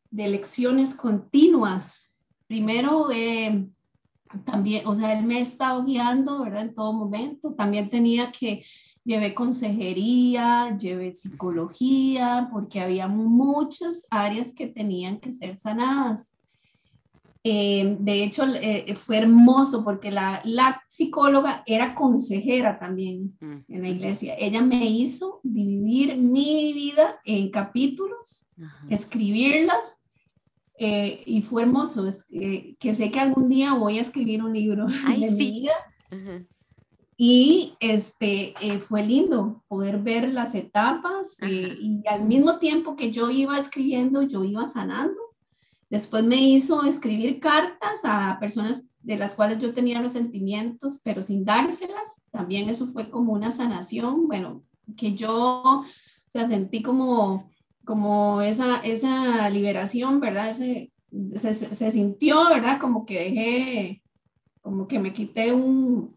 de lecciones continuas. Primero, eh, también, o sea, él me ha estado guiando, ¿verdad? En todo momento. También tenía que, llevé consejería, llevé psicología, porque había muchas áreas que tenían que ser sanadas. Eh, de hecho, eh, fue hermoso porque la, la, psicóloga era consejera también en la iglesia. Ella me hizo dividir mi vida en capítulos, escribirlas, eh, y fue hermoso. Es, que sé que algún día voy a escribir un libro de mi vida. Y este, fue lindo poder ver las etapas y al mismo tiempo que yo iba escribiendo, yo iba sanando Después me hizo escribir cartas a personas de las cuales yo tenía resentimientos, pero sin dárselas. También eso fue como una sanación, bueno, que yo o sentí como, como esa, esa liberación, ¿verdad? se, se, sintió, ¿verdad? Como que dejé, como que me quité un,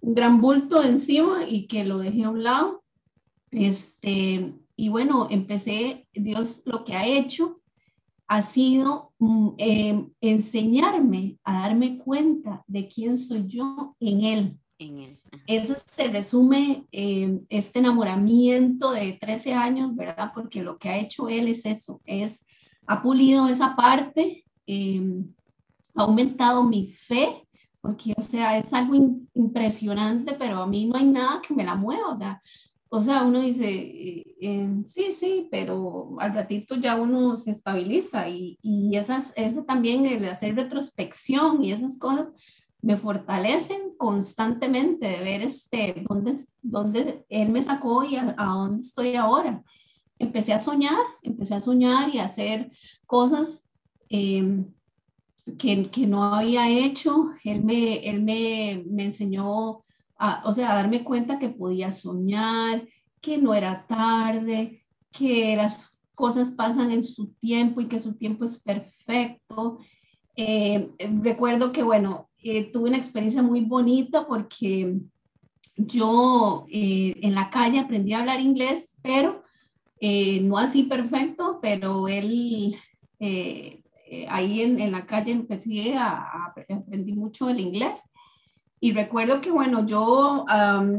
gran bulto encima y que lo dejé a un lado. Este, y bueno, empecé, Dios lo que ha hecho ha sido em, enseñarme a darme cuenta de quién soy yo en Él. En él. Eso se resume en este enamoramiento de 13 años, ¿verdad? Porque lo que ha hecho Él es eso, es, ha pulido esa parte, em, ha aumentado mi fe, porque, o sea, es algo impresionante, pero a mí no hay nada que me la mueva, o sea, o sea, uno dice, eh, eh, sí, sí, pero al ratito ya uno se estabiliza y, y esas, ese también el hacer retrospección y esas cosas me fortalecen constantemente de ver este, dónde, dónde él me sacó y a, dónde estoy ahora. Empecé a soñar, empecé a soñar y a hacer cosas em, que, que, no había hecho. Él me, él me, me enseñó o sea, a darme cuenta que podía soñar, que no era tarde, que las cosas pasan en su tiempo y que su tiempo es perfecto. Eh, recuerdo que, bueno, eh, tuve una experiencia muy bonita porque yo eh, en la calle aprendí a hablar inglés, pero no así perfecto, pero él, ahí en, en, la calle empecé a, a, aprendí mucho el inglés y recuerdo que, bueno, yo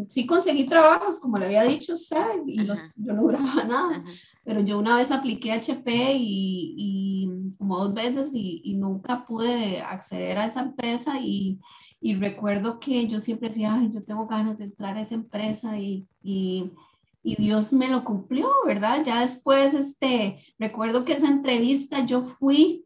sí conseguí trabajos, como le había dicho usted, y los, yo no duraba nada, pero yo una vez apliqué HP y, y como dos veces y, y, nunca pude acceder a esa empresa y, y, recuerdo que yo siempre decía, ay, yo tengo ganas de entrar a esa empresa y, y, Dios me lo cumplió, ¿verdad? Ya después, este, recuerdo que esa entrevista yo fui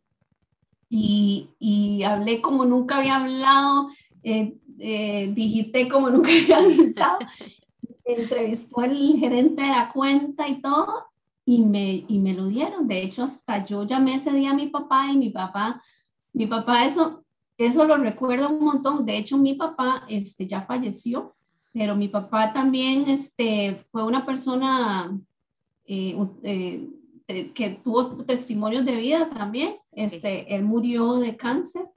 y, y hablé como nunca había hablado. Eh, eh, digité como nunca había digitado. Entrevistó al gerente de la cuenta y todo, y me, y me lo dieron. De hecho, hasta yo llamé ese día a mi papá y mi papá, mi papá, eso, eso lo recuerdo un montón. De hecho, mi papá este, ya falleció, pero mi papá también este, fue una persona eh, eh, que tuvo testimonios de vida también. Este, Él murió de cáncer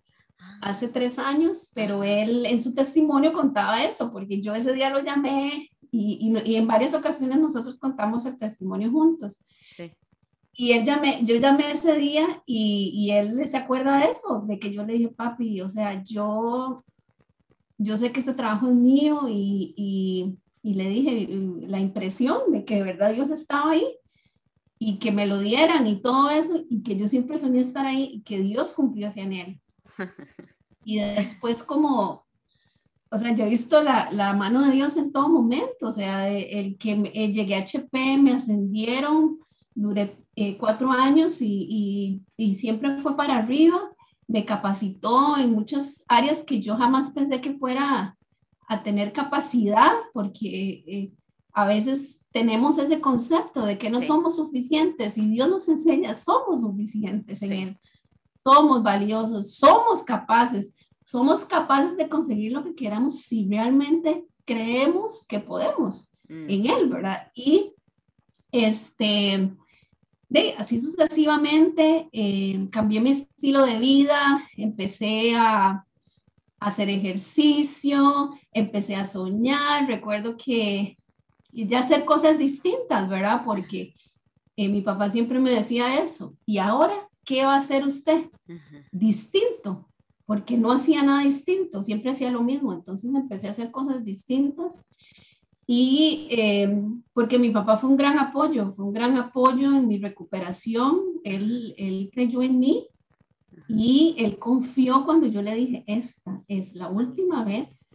hace tres años, pero él en su testimonio contaba eso, porque yo ese día lo llamé y, y, en varias ocasiones nosotros contamos el testimonio juntos. Sí. Y él llamé, yo llamé ese día y, y, él se acuerda de eso, de que yo le dije, papi, o sea, yo, yo sé que este trabajo es mío y, y, y le dije la impresión de que de verdad Dios estaba ahí y que me lo dieran y todo eso y que yo siempre soñé estar ahí y que Dios cumplió hacia él. Y después como, o sea, yo he visto la, la mano de Dios en todo momento, o sea, el que eh, llegué a HP, me ascendieron, duré eh, cuatro años y, y, y, siempre fue para arriba, me capacitó en muchas áreas que yo jamás pensé que fuera a tener capacidad, porque eh, a veces tenemos ese concepto de que no somos suficientes y Dios nos enseña, somos suficientes en Él somos valiosos, somos capaces, somos capaces de conseguir lo que queramos si realmente creemos que podemos mm. en él, ¿verdad? Y este, de, así sucesivamente, eh, cambié mi estilo de vida, empecé a, hacer ejercicio, empecé a soñar, recuerdo que ya hacer cosas distintas, ¿verdad? Porque eh, mi papá siempre me decía eso. Y ahora ¿qué va a hacer usted? Distinto, porque no hacía nada distinto, siempre hacía lo mismo. Entonces empecé a hacer cosas distintas y em, porque mi papá fue un gran apoyo, fue un gran apoyo en mi recuperación, él, él creyó en mí y él confió cuando yo le dije, esta es la última vez.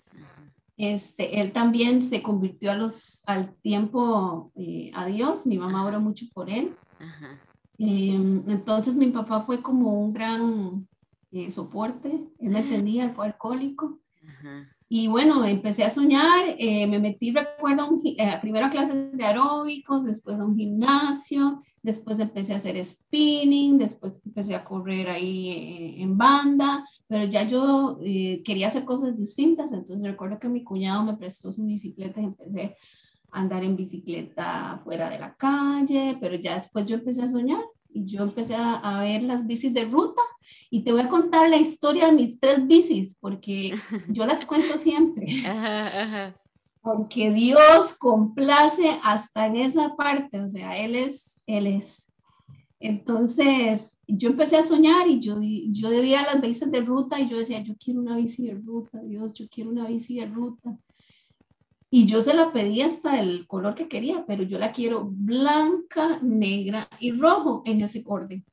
Este, él también se convirtió a los, al tiempo eh, a Dios, mi mamá oró mucho por él. Ajá. Em, entonces mi papá fue como un gran eh, soporte, él me entendía, él fue alcohólico. y bueno, empecé a soñar, eh, me metí, recuerdo, un, eh, primero a clases de aeróbicos, después a un gimnasio, después empecé a hacer spinning, después empecé a correr ahí eh, en banda, pero ya yo quería hacer cosas distintas, entonces recuerdo que mi cuñado me prestó su bicicleta y empecé andar en bicicleta fuera de la calle, pero ya después yo empecé a soñar y yo empecé a, ver las bicis de ruta y te voy a contar la historia de mis tres bicis porque yo las cuento siempre. Porque Dios complace hasta en esa parte, o sea, Él es, Él es. Entonces, yo empecé a soñar y yo, yo debía las bicis de ruta y yo decía, yo quiero una bici de ruta, Dios, yo quiero una bici de ruta. Y yo se la pedí hasta el color que quería, pero yo la quiero blanca, negra y rojo en ese orden.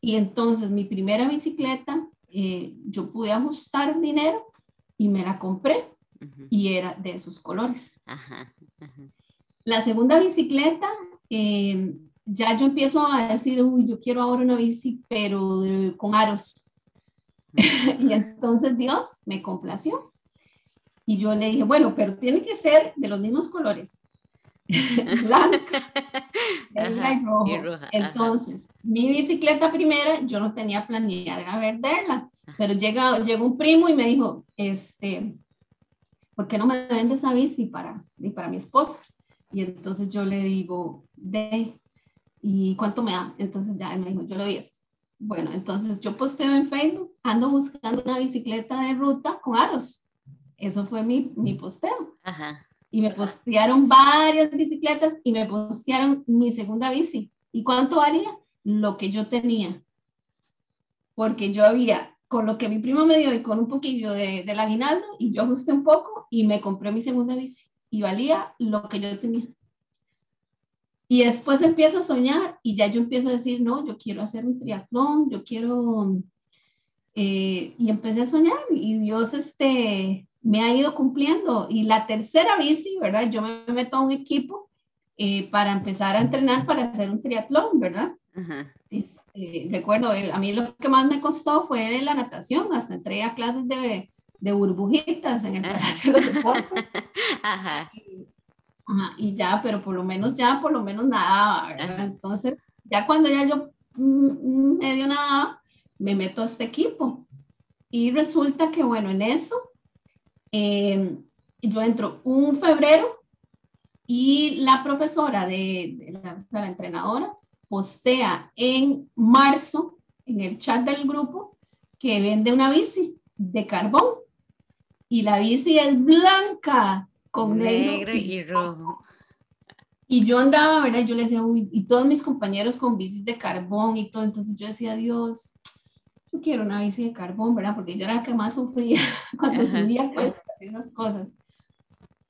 Y entonces mi primera bicicleta, eh, yo pude ajustar dinero y me la compré y era de esos colores. La segunda bicicleta, eh, ya yo empiezo a decir, uy, yo quiero ahora una bici, pero con aros. y entonces Dios me complació y yo le dije, bueno, pero tiene que ser de los mismos colores. Blanca, y rojo. Entonces, mi bicicleta primera, yo no tenía planeado a venderla, pero llega, llegó un primo y me dijo, este, ¿por qué no me vendes esa bici para, y para mi esposa? Y entonces yo le digo, de, ¿y cuánto me da? Entonces ya me dijo, yo lo doy esto. Bueno, entonces yo posteo en Facebook, ando buscando una bicicleta de ruta con aros. Eso fue mi, mi posteo. Ajá. Y me postearon varias bicicletas y me postearon mi segunda bici. ¿Y cuánto valía? Lo que yo tenía. Porque yo había, con lo que mi primo me dio y con un poquillo de, del aguinaldo, y yo ajusté un poco y me compré mi segunda bici. Y valía lo que yo tenía. Y después empiezo a soñar y ya yo empiezo a decir, no, yo quiero hacer un triatlón, yo quiero... Eh, y empecé a soñar y Dios, este, me ha ido cumpliendo. Y la tercera bici, ¿verdad? Yo me meto a un equipo eh, para empezar a entrenar para hacer un triatlón, ¿verdad? Este, recuerdo, a mí lo que más me costó fue la natación, hasta entré a clases de, de burbujitas en el Palacio de los Deportes. Ajá. Y ya, pero por lo menos ya, por lo menos nadaba, ¿verdad? Entonces, ya cuando ya yo mm, mm, medio nada, me meto a este equipo. Y resulta que, bueno, en eso eh, yo entro un febrero y la profesora de, la, entrenadora postea en marzo en el chat del grupo que vende una bici de carbón y la bici es blanca con negro, y rojo. Y yo andaba, ¿verdad? Yo le decía, uy, y todos mis compañeros con bicis de carbón y todo, entonces yo decía, Dios, yo quiero una bici de carbón, ¿verdad? Porque yo era la que más sufría cuando subía cuestas y esas cosas.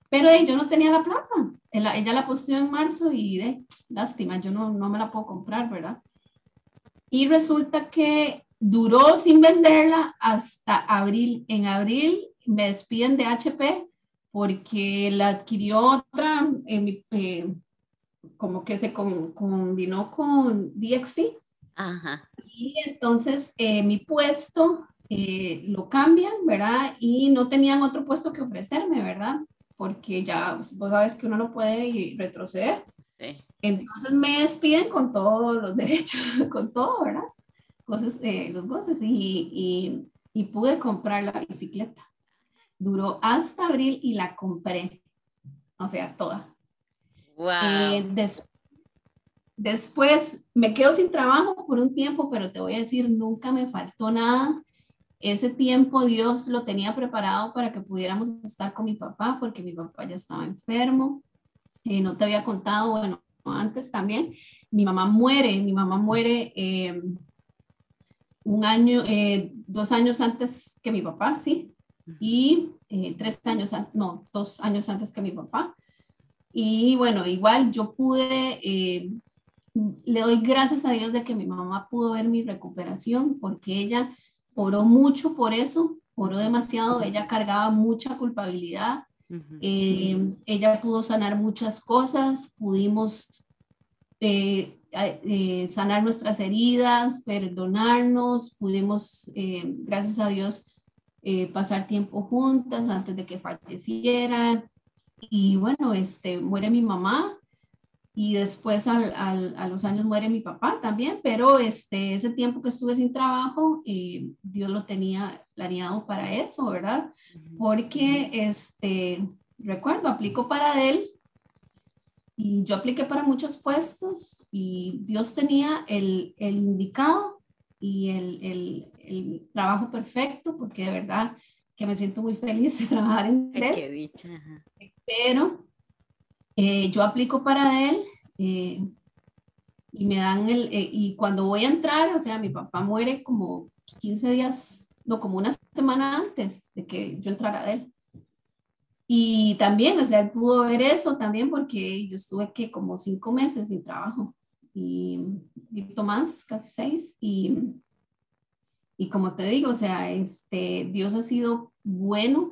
Pero yo no tenía la plata. Ella, la puso en marzo y de lástima, yo no, no me la puedo comprar, ¿verdad? Y resulta que duró sin venderla hasta abril. En abril me despiden de HP porque la adquirió otra, eh, como que se combinó con DXC. Ajá. Y entonces eh, mi puesto eh, lo cambian, ¿verdad? Y no tenían otro puesto que ofrecerme, ¿verdad? Porque ya pues, vos sabes que uno no puede retroceder. Sí. Entonces me despiden con todos los derechos, con todo, ¿verdad? Cosas, eh, los goces y, y, pude comprar la bicicleta. Duró hasta abril y la compré, o sea, toda. Wow. después Después me quedo sin trabajo por un tiempo, pero te voy a decir, nunca me faltó nada. Ese tiempo Dios lo tenía preparado para que pudiéramos estar con mi papá, porque mi papá ya estaba enfermo. Eh, no te había contado, bueno, antes también, mi mamá muere, mi mamá muere eh, un año, eh, dos años antes que mi papá, sí, y tres años, no, dos años antes que mi papá. Y bueno, igual yo pude le doy gracias a Dios de que mi mamá pudo ver mi recuperación porque ella oró mucho por eso, oró demasiado, ella cargaba mucha culpabilidad, eh, ella pudo sanar muchas cosas, pudimos eh, eh, sanar nuestras heridas, perdonarnos, pudimos, gracias a Dios, pasar tiempo juntas antes de que falleciera. Y bueno, este, muere mi mamá y después al, al, a los años muere mi papá también, pero este, ese tiempo que estuve sin trabajo, eh, Dios lo tenía planeado para eso, ¿verdad? Porque, este, recuerdo, aplico para él y yo apliqué para muchos puestos y Dios tenía el, el indicado y el, el, el, trabajo perfecto, porque de verdad que me siento muy feliz de trabajar en él. Qué dicha. Pero eh, yo aplico para él eh, y me dan el, eh, y cuando voy a entrar, o sea, mi papá muere como 15 días, no, como una semana antes de que yo entrara a él. Y también, o sea, él pudo ver eso también porque yo estuve que como cinco meses sin trabajo y un poquito más, casi seis. Y, y como te digo, o sea, este, Dios ha sido bueno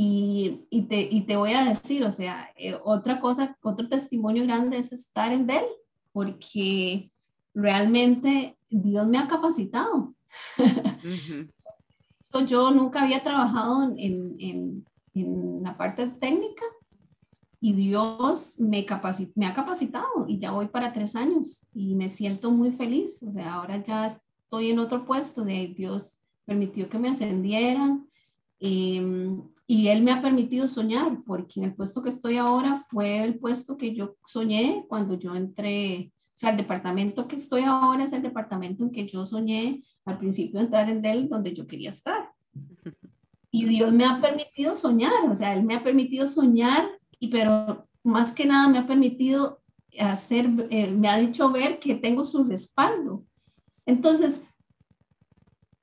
y, y, te, y te voy a decir, o sea, eh, otra cosa, otro testimonio grande es estar en Dell, porque realmente Dios me ha capacitado. Yo nunca había trabajado en, en, en la parte técnica y Dios me, me ha capacitado y ya voy para tres años y me siento muy feliz. O sea, ahora ya estoy en otro puesto de Dios permitió que me ascendieran em, y Él me ha permitido soñar porque en el puesto que estoy ahora fue el puesto que yo soñé cuando yo entré. O sea, el departamento que estoy ahora es el departamento en que yo soñé al principio entrar en Dell, donde yo quería estar. Y Dios me ha permitido soñar, o sea, Él me ha permitido soñar y pero más que nada me ha permitido hacer, eh, me ha dicho ver que tengo su respaldo. Entonces,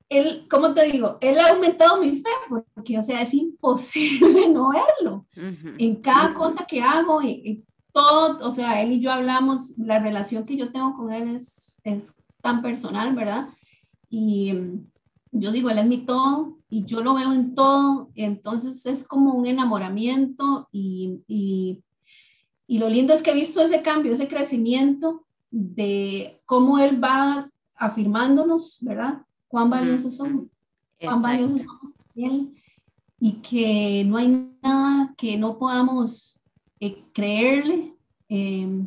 él, ¿cómo te digo? Él ha aumentado mi fe, porque, o sea, es imposible no verlo. En cada cosa que hago, y, todo, o sea, él y yo hablamos, la relación que yo tengo con él es, es tan personal, ¿verdad? Y mm, yo digo, él es mi todo y yo lo veo en todo, entonces es como un enamoramiento y, y, y, lo lindo es que he visto ese cambio, ese crecimiento de cómo él va afirmándonos, ¿verdad? Cuán valiosos somos, cuán valiosos somos él y que no hay nada que no podamos eh, creerle. Eh,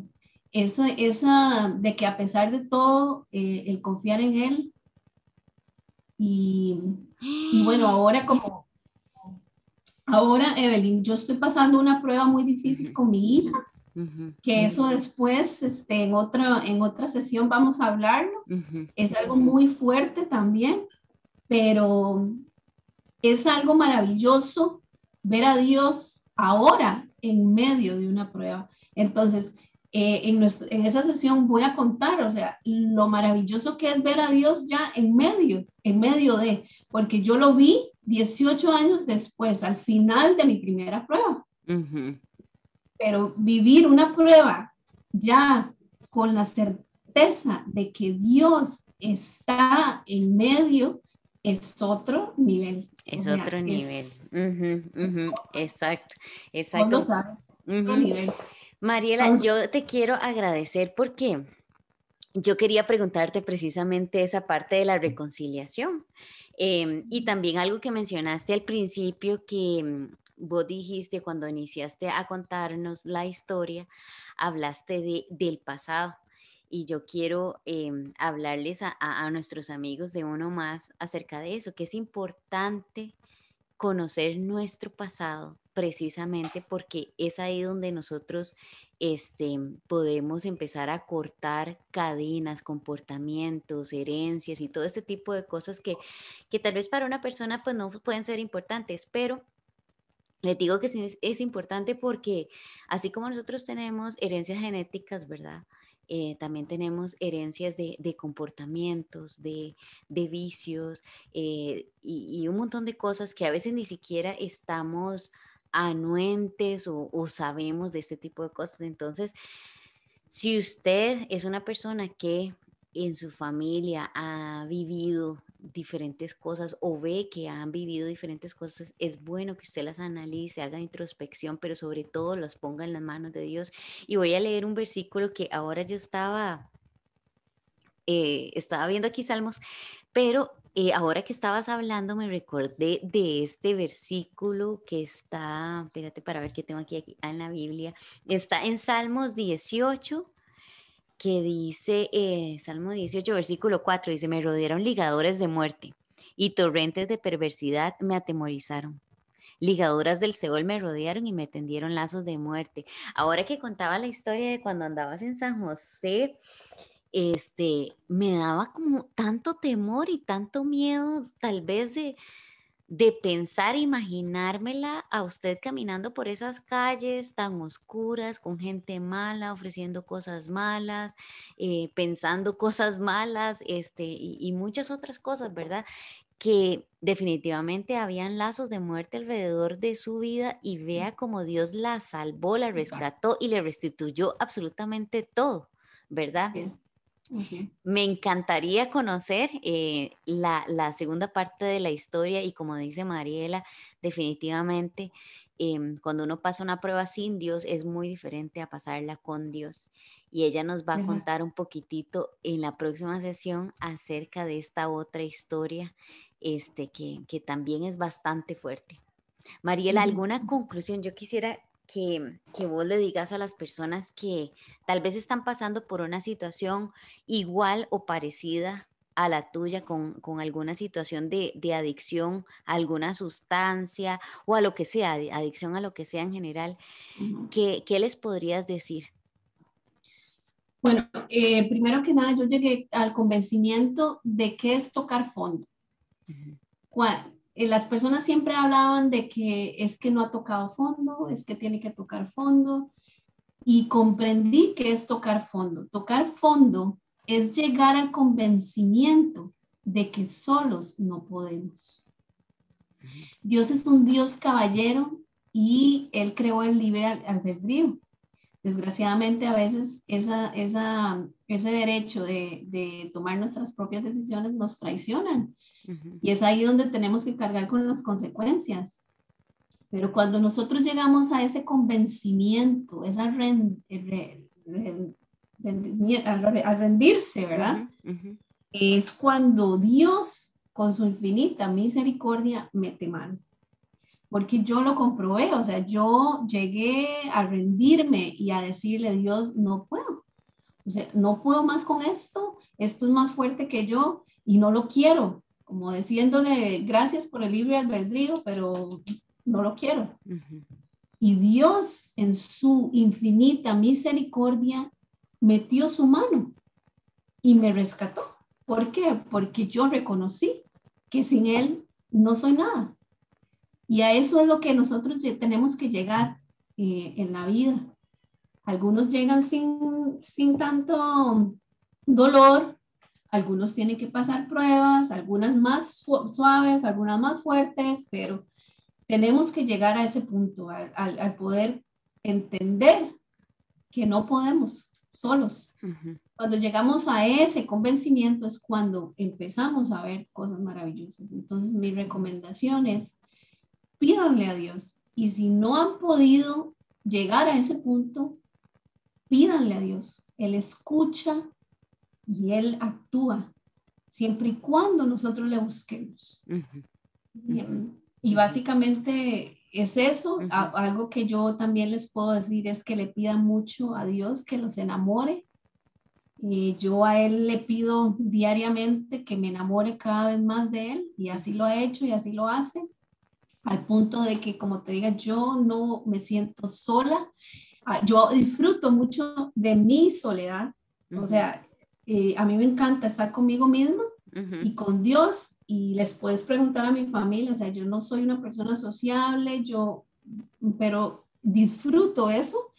esa, esa de que a pesar de todo, eh, el confiar en él y, y bueno, ahora como, ahora Evelyn, yo estoy pasando una prueba muy difícil con mi hija, que eso después, este, en, otra, en otra sesión vamos a hablarlo. Es algo muy fuerte también, pero es algo maravilloso ver a Dios ahora en medio de una prueba. Entonces, eh, en, en, esa sesión voy a contar, o sea, lo maravilloso que es ver a Dios ya en medio, en medio de, porque yo lo vi 18 años después, al final de mi primera prueba. Pero vivir una prueba ya con la certeza de que Dios está en medio es otro nivel. Es otro nivel. Exacto, exacto. sabes? Otro nivel. Mariela, yo te quiero agradecer porque yo quería preguntarte precisamente esa parte de la reconciliación em, y también algo que mencionaste al principio que vos dijiste cuando iniciaste a contarnos la historia, hablaste de, del pasado. Y yo quiero em, hablarles a, a, nuestros amigos de uno más acerca de eso, que es importante conocer nuestro pasado precisamente porque es ahí donde nosotros este, podemos empezar a cortar cadenas, comportamientos, herencias y todo este tipo de cosas que, que tal vez para una persona pues no pueden ser importantes, pero les digo que es importante porque así como nosotros tenemos herencias genéticas, ¿verdad? Eh, también tenemos herencias de, comportamientos, de, vicios eh, y, un montón de cosas que a veces ni siquiera estamos anuentes o, o sabemos de este tipo de cosas. Entonces, si usted es una persona que en su familia ha vivido diferentes cosas o ve que han vivido diferentes cosas, es bueno que usted las analice, haga introspección, pero sobre todo las ponga en las manos de Dios. Y voy a leer un versículo que ahora yo estaba eh, estaba viendo aquí Salmos, pero eh, ahora que estabas hablando me recordé de este versículo que está, espérate para ver qué tengo aquí, aquí en la Biblia, está en Salmos 18 que dice, eh, Salmo 18, versículo 4, dice, me rodearon ligadores de muerte y torrentes de perversidad me atemorizaron. Ligaduras del Seol me rodearon y me tendieron lazos de muerte. Ahora que contaba la historia de cuando andabas en San José, este, me daba como tanto temor y tanto miedo, tal vez de, de pensar, imaginármela a usted caminando por esas calles tan oscuras, con gente mala, ofreciendo cosas malas, eh, pensando cosas malas, este, y, y, muchas otras cosas, ¿verdad? que definitivamente habían lazos de muerte alrededor de su vida y vea cómo Dios la salvó, la rescató y le restituyó absolutamente todo, ¿verdad? Me encantaría conocer eh, la, la, segunda parte de la historia y como dice Mariela, definitivamente em, cuando uno pasa una prueba sin Dios es muy diferente a pasarla con Dios. Y ella nos va a contar un poquitito en la próxima sesión acerca de esta otra historia este, que, que también es bastante fuerte. Mariela, ¿alguna conclusión? Yo quisiera que, que, vos le digas a las personas que tal vez están pasando por una situación igual o parecida a la tuya con, con alguna situación de, de, adicción a alguna sustancia o a lo que sea, adicción a lo que sea en general, ¿qué, ¿qué, les podrías decir? Bueno, eh, primero que nada, yo llegué al convencimiento de qué es tocar fondo. Eh, las personas siempre hablaban de que es que no ha tocado fondo, es que tiene que tocar fondo, y comprendí que es tocar fondo. Tocar fondo es llegar al convencimiento de que solos no podemos. Dios es un Dios caballero y Él creó el libre albedrío. Desgraciadamente a veces esa, esa, ese derecho de, de tomar nuestras propias decisiones nos traicionan y es ahí donde tenemos que cargar con las consecuencias. Pero cuando nosotros llegamos a ese convencimiento, esa al rendirse, ¿verdad? Es cuando Dios, con su infinita misericordia, mete mano. Porque yo lo comprobé, o sea, yo llegué a rendirme y a decirle, Dios, no puedo. O sea, no puedo más con esto, esto es más fuerte que yo y no lo quiero como diciéndole gracias por el libre albedrío, pero no lo quiero. Y Dios en su infinita misericordia metió su mano y me rescató. ¿Por qué? Porque yo reconocí que sin Él no soy nada. Y a eso es lo que nosotros tenemos que llegar eh, en la vida. Algunos llegan sin, sin tanto dolor, algunos tienen que pasar pruebas, algunas más suaves, algunas más fuertes, pero tenemos que llegar a ese punto, al, poder entender que no podemos solos. Cuando llegamos a ese convencimiento es cuando empezamos a ver cosas maravillosas. Entonces mi recomendación es, pídanle a Dios. Y si no han podido llegar a ese punto, pídanle a Dios. Él escucha y Él actúa siempre y cuando nosotros le busquemos. Y básicamente es eso. Algo que yo también les puedo decir es que le pidan mucho a Dios que los enamore. Y yo a Él le pido diariamente que me enamore cada vez más de Él y así lo ha hecho y así lo hace. Al punto de que, como te diga, yo no me siento sola. Ah, yo disfruto mucho de mi soledad. O sea, eh, a mí me encanta estar conmigo misma y con Dios y les puedes preguntar a mi familia, o sea, yo no soy una persona sociable, yo, pero disfruto eso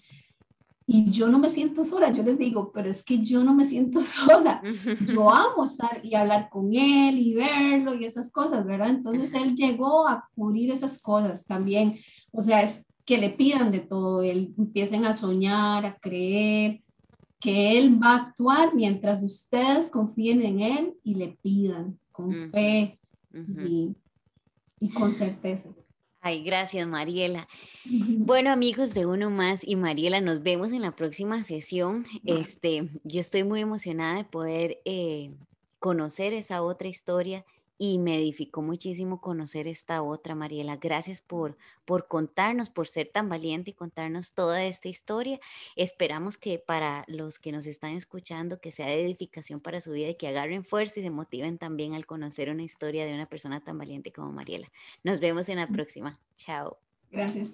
y yo no me siento sola, yo les digo, pero es que yo no me siento sola, yo amo estar y hablar con él y verlo y esas cosas, ¿verdad? Entonces él llegó a cubrir esas cosas también, o sea, es que le pidan de todo, él empiecen a soñar, a creer, que Él va a actuar mientras ustedes confíen en Él y le pidan con fe y, con certeza. Ay, gracias, Mariela. Bueno, amigos de Uno Más y Mariela, nos vemos en la próxima sesión. Este, yo estoy muy emocionada de poder eh, conocer esa otra historia y me edificó muchísimo conocer esta otra, Mariela. Gracias por, por contarnos, por ser tan valiente y contarnos toda esta historia. Esperamos que para los que nos están escuchando, que sea de edificación para su vida y que agarren fuerza y se motiven también al conocer una historia de una persona tan valiente como Mariela. Nos vemos en la próxima. Chao. Gracias.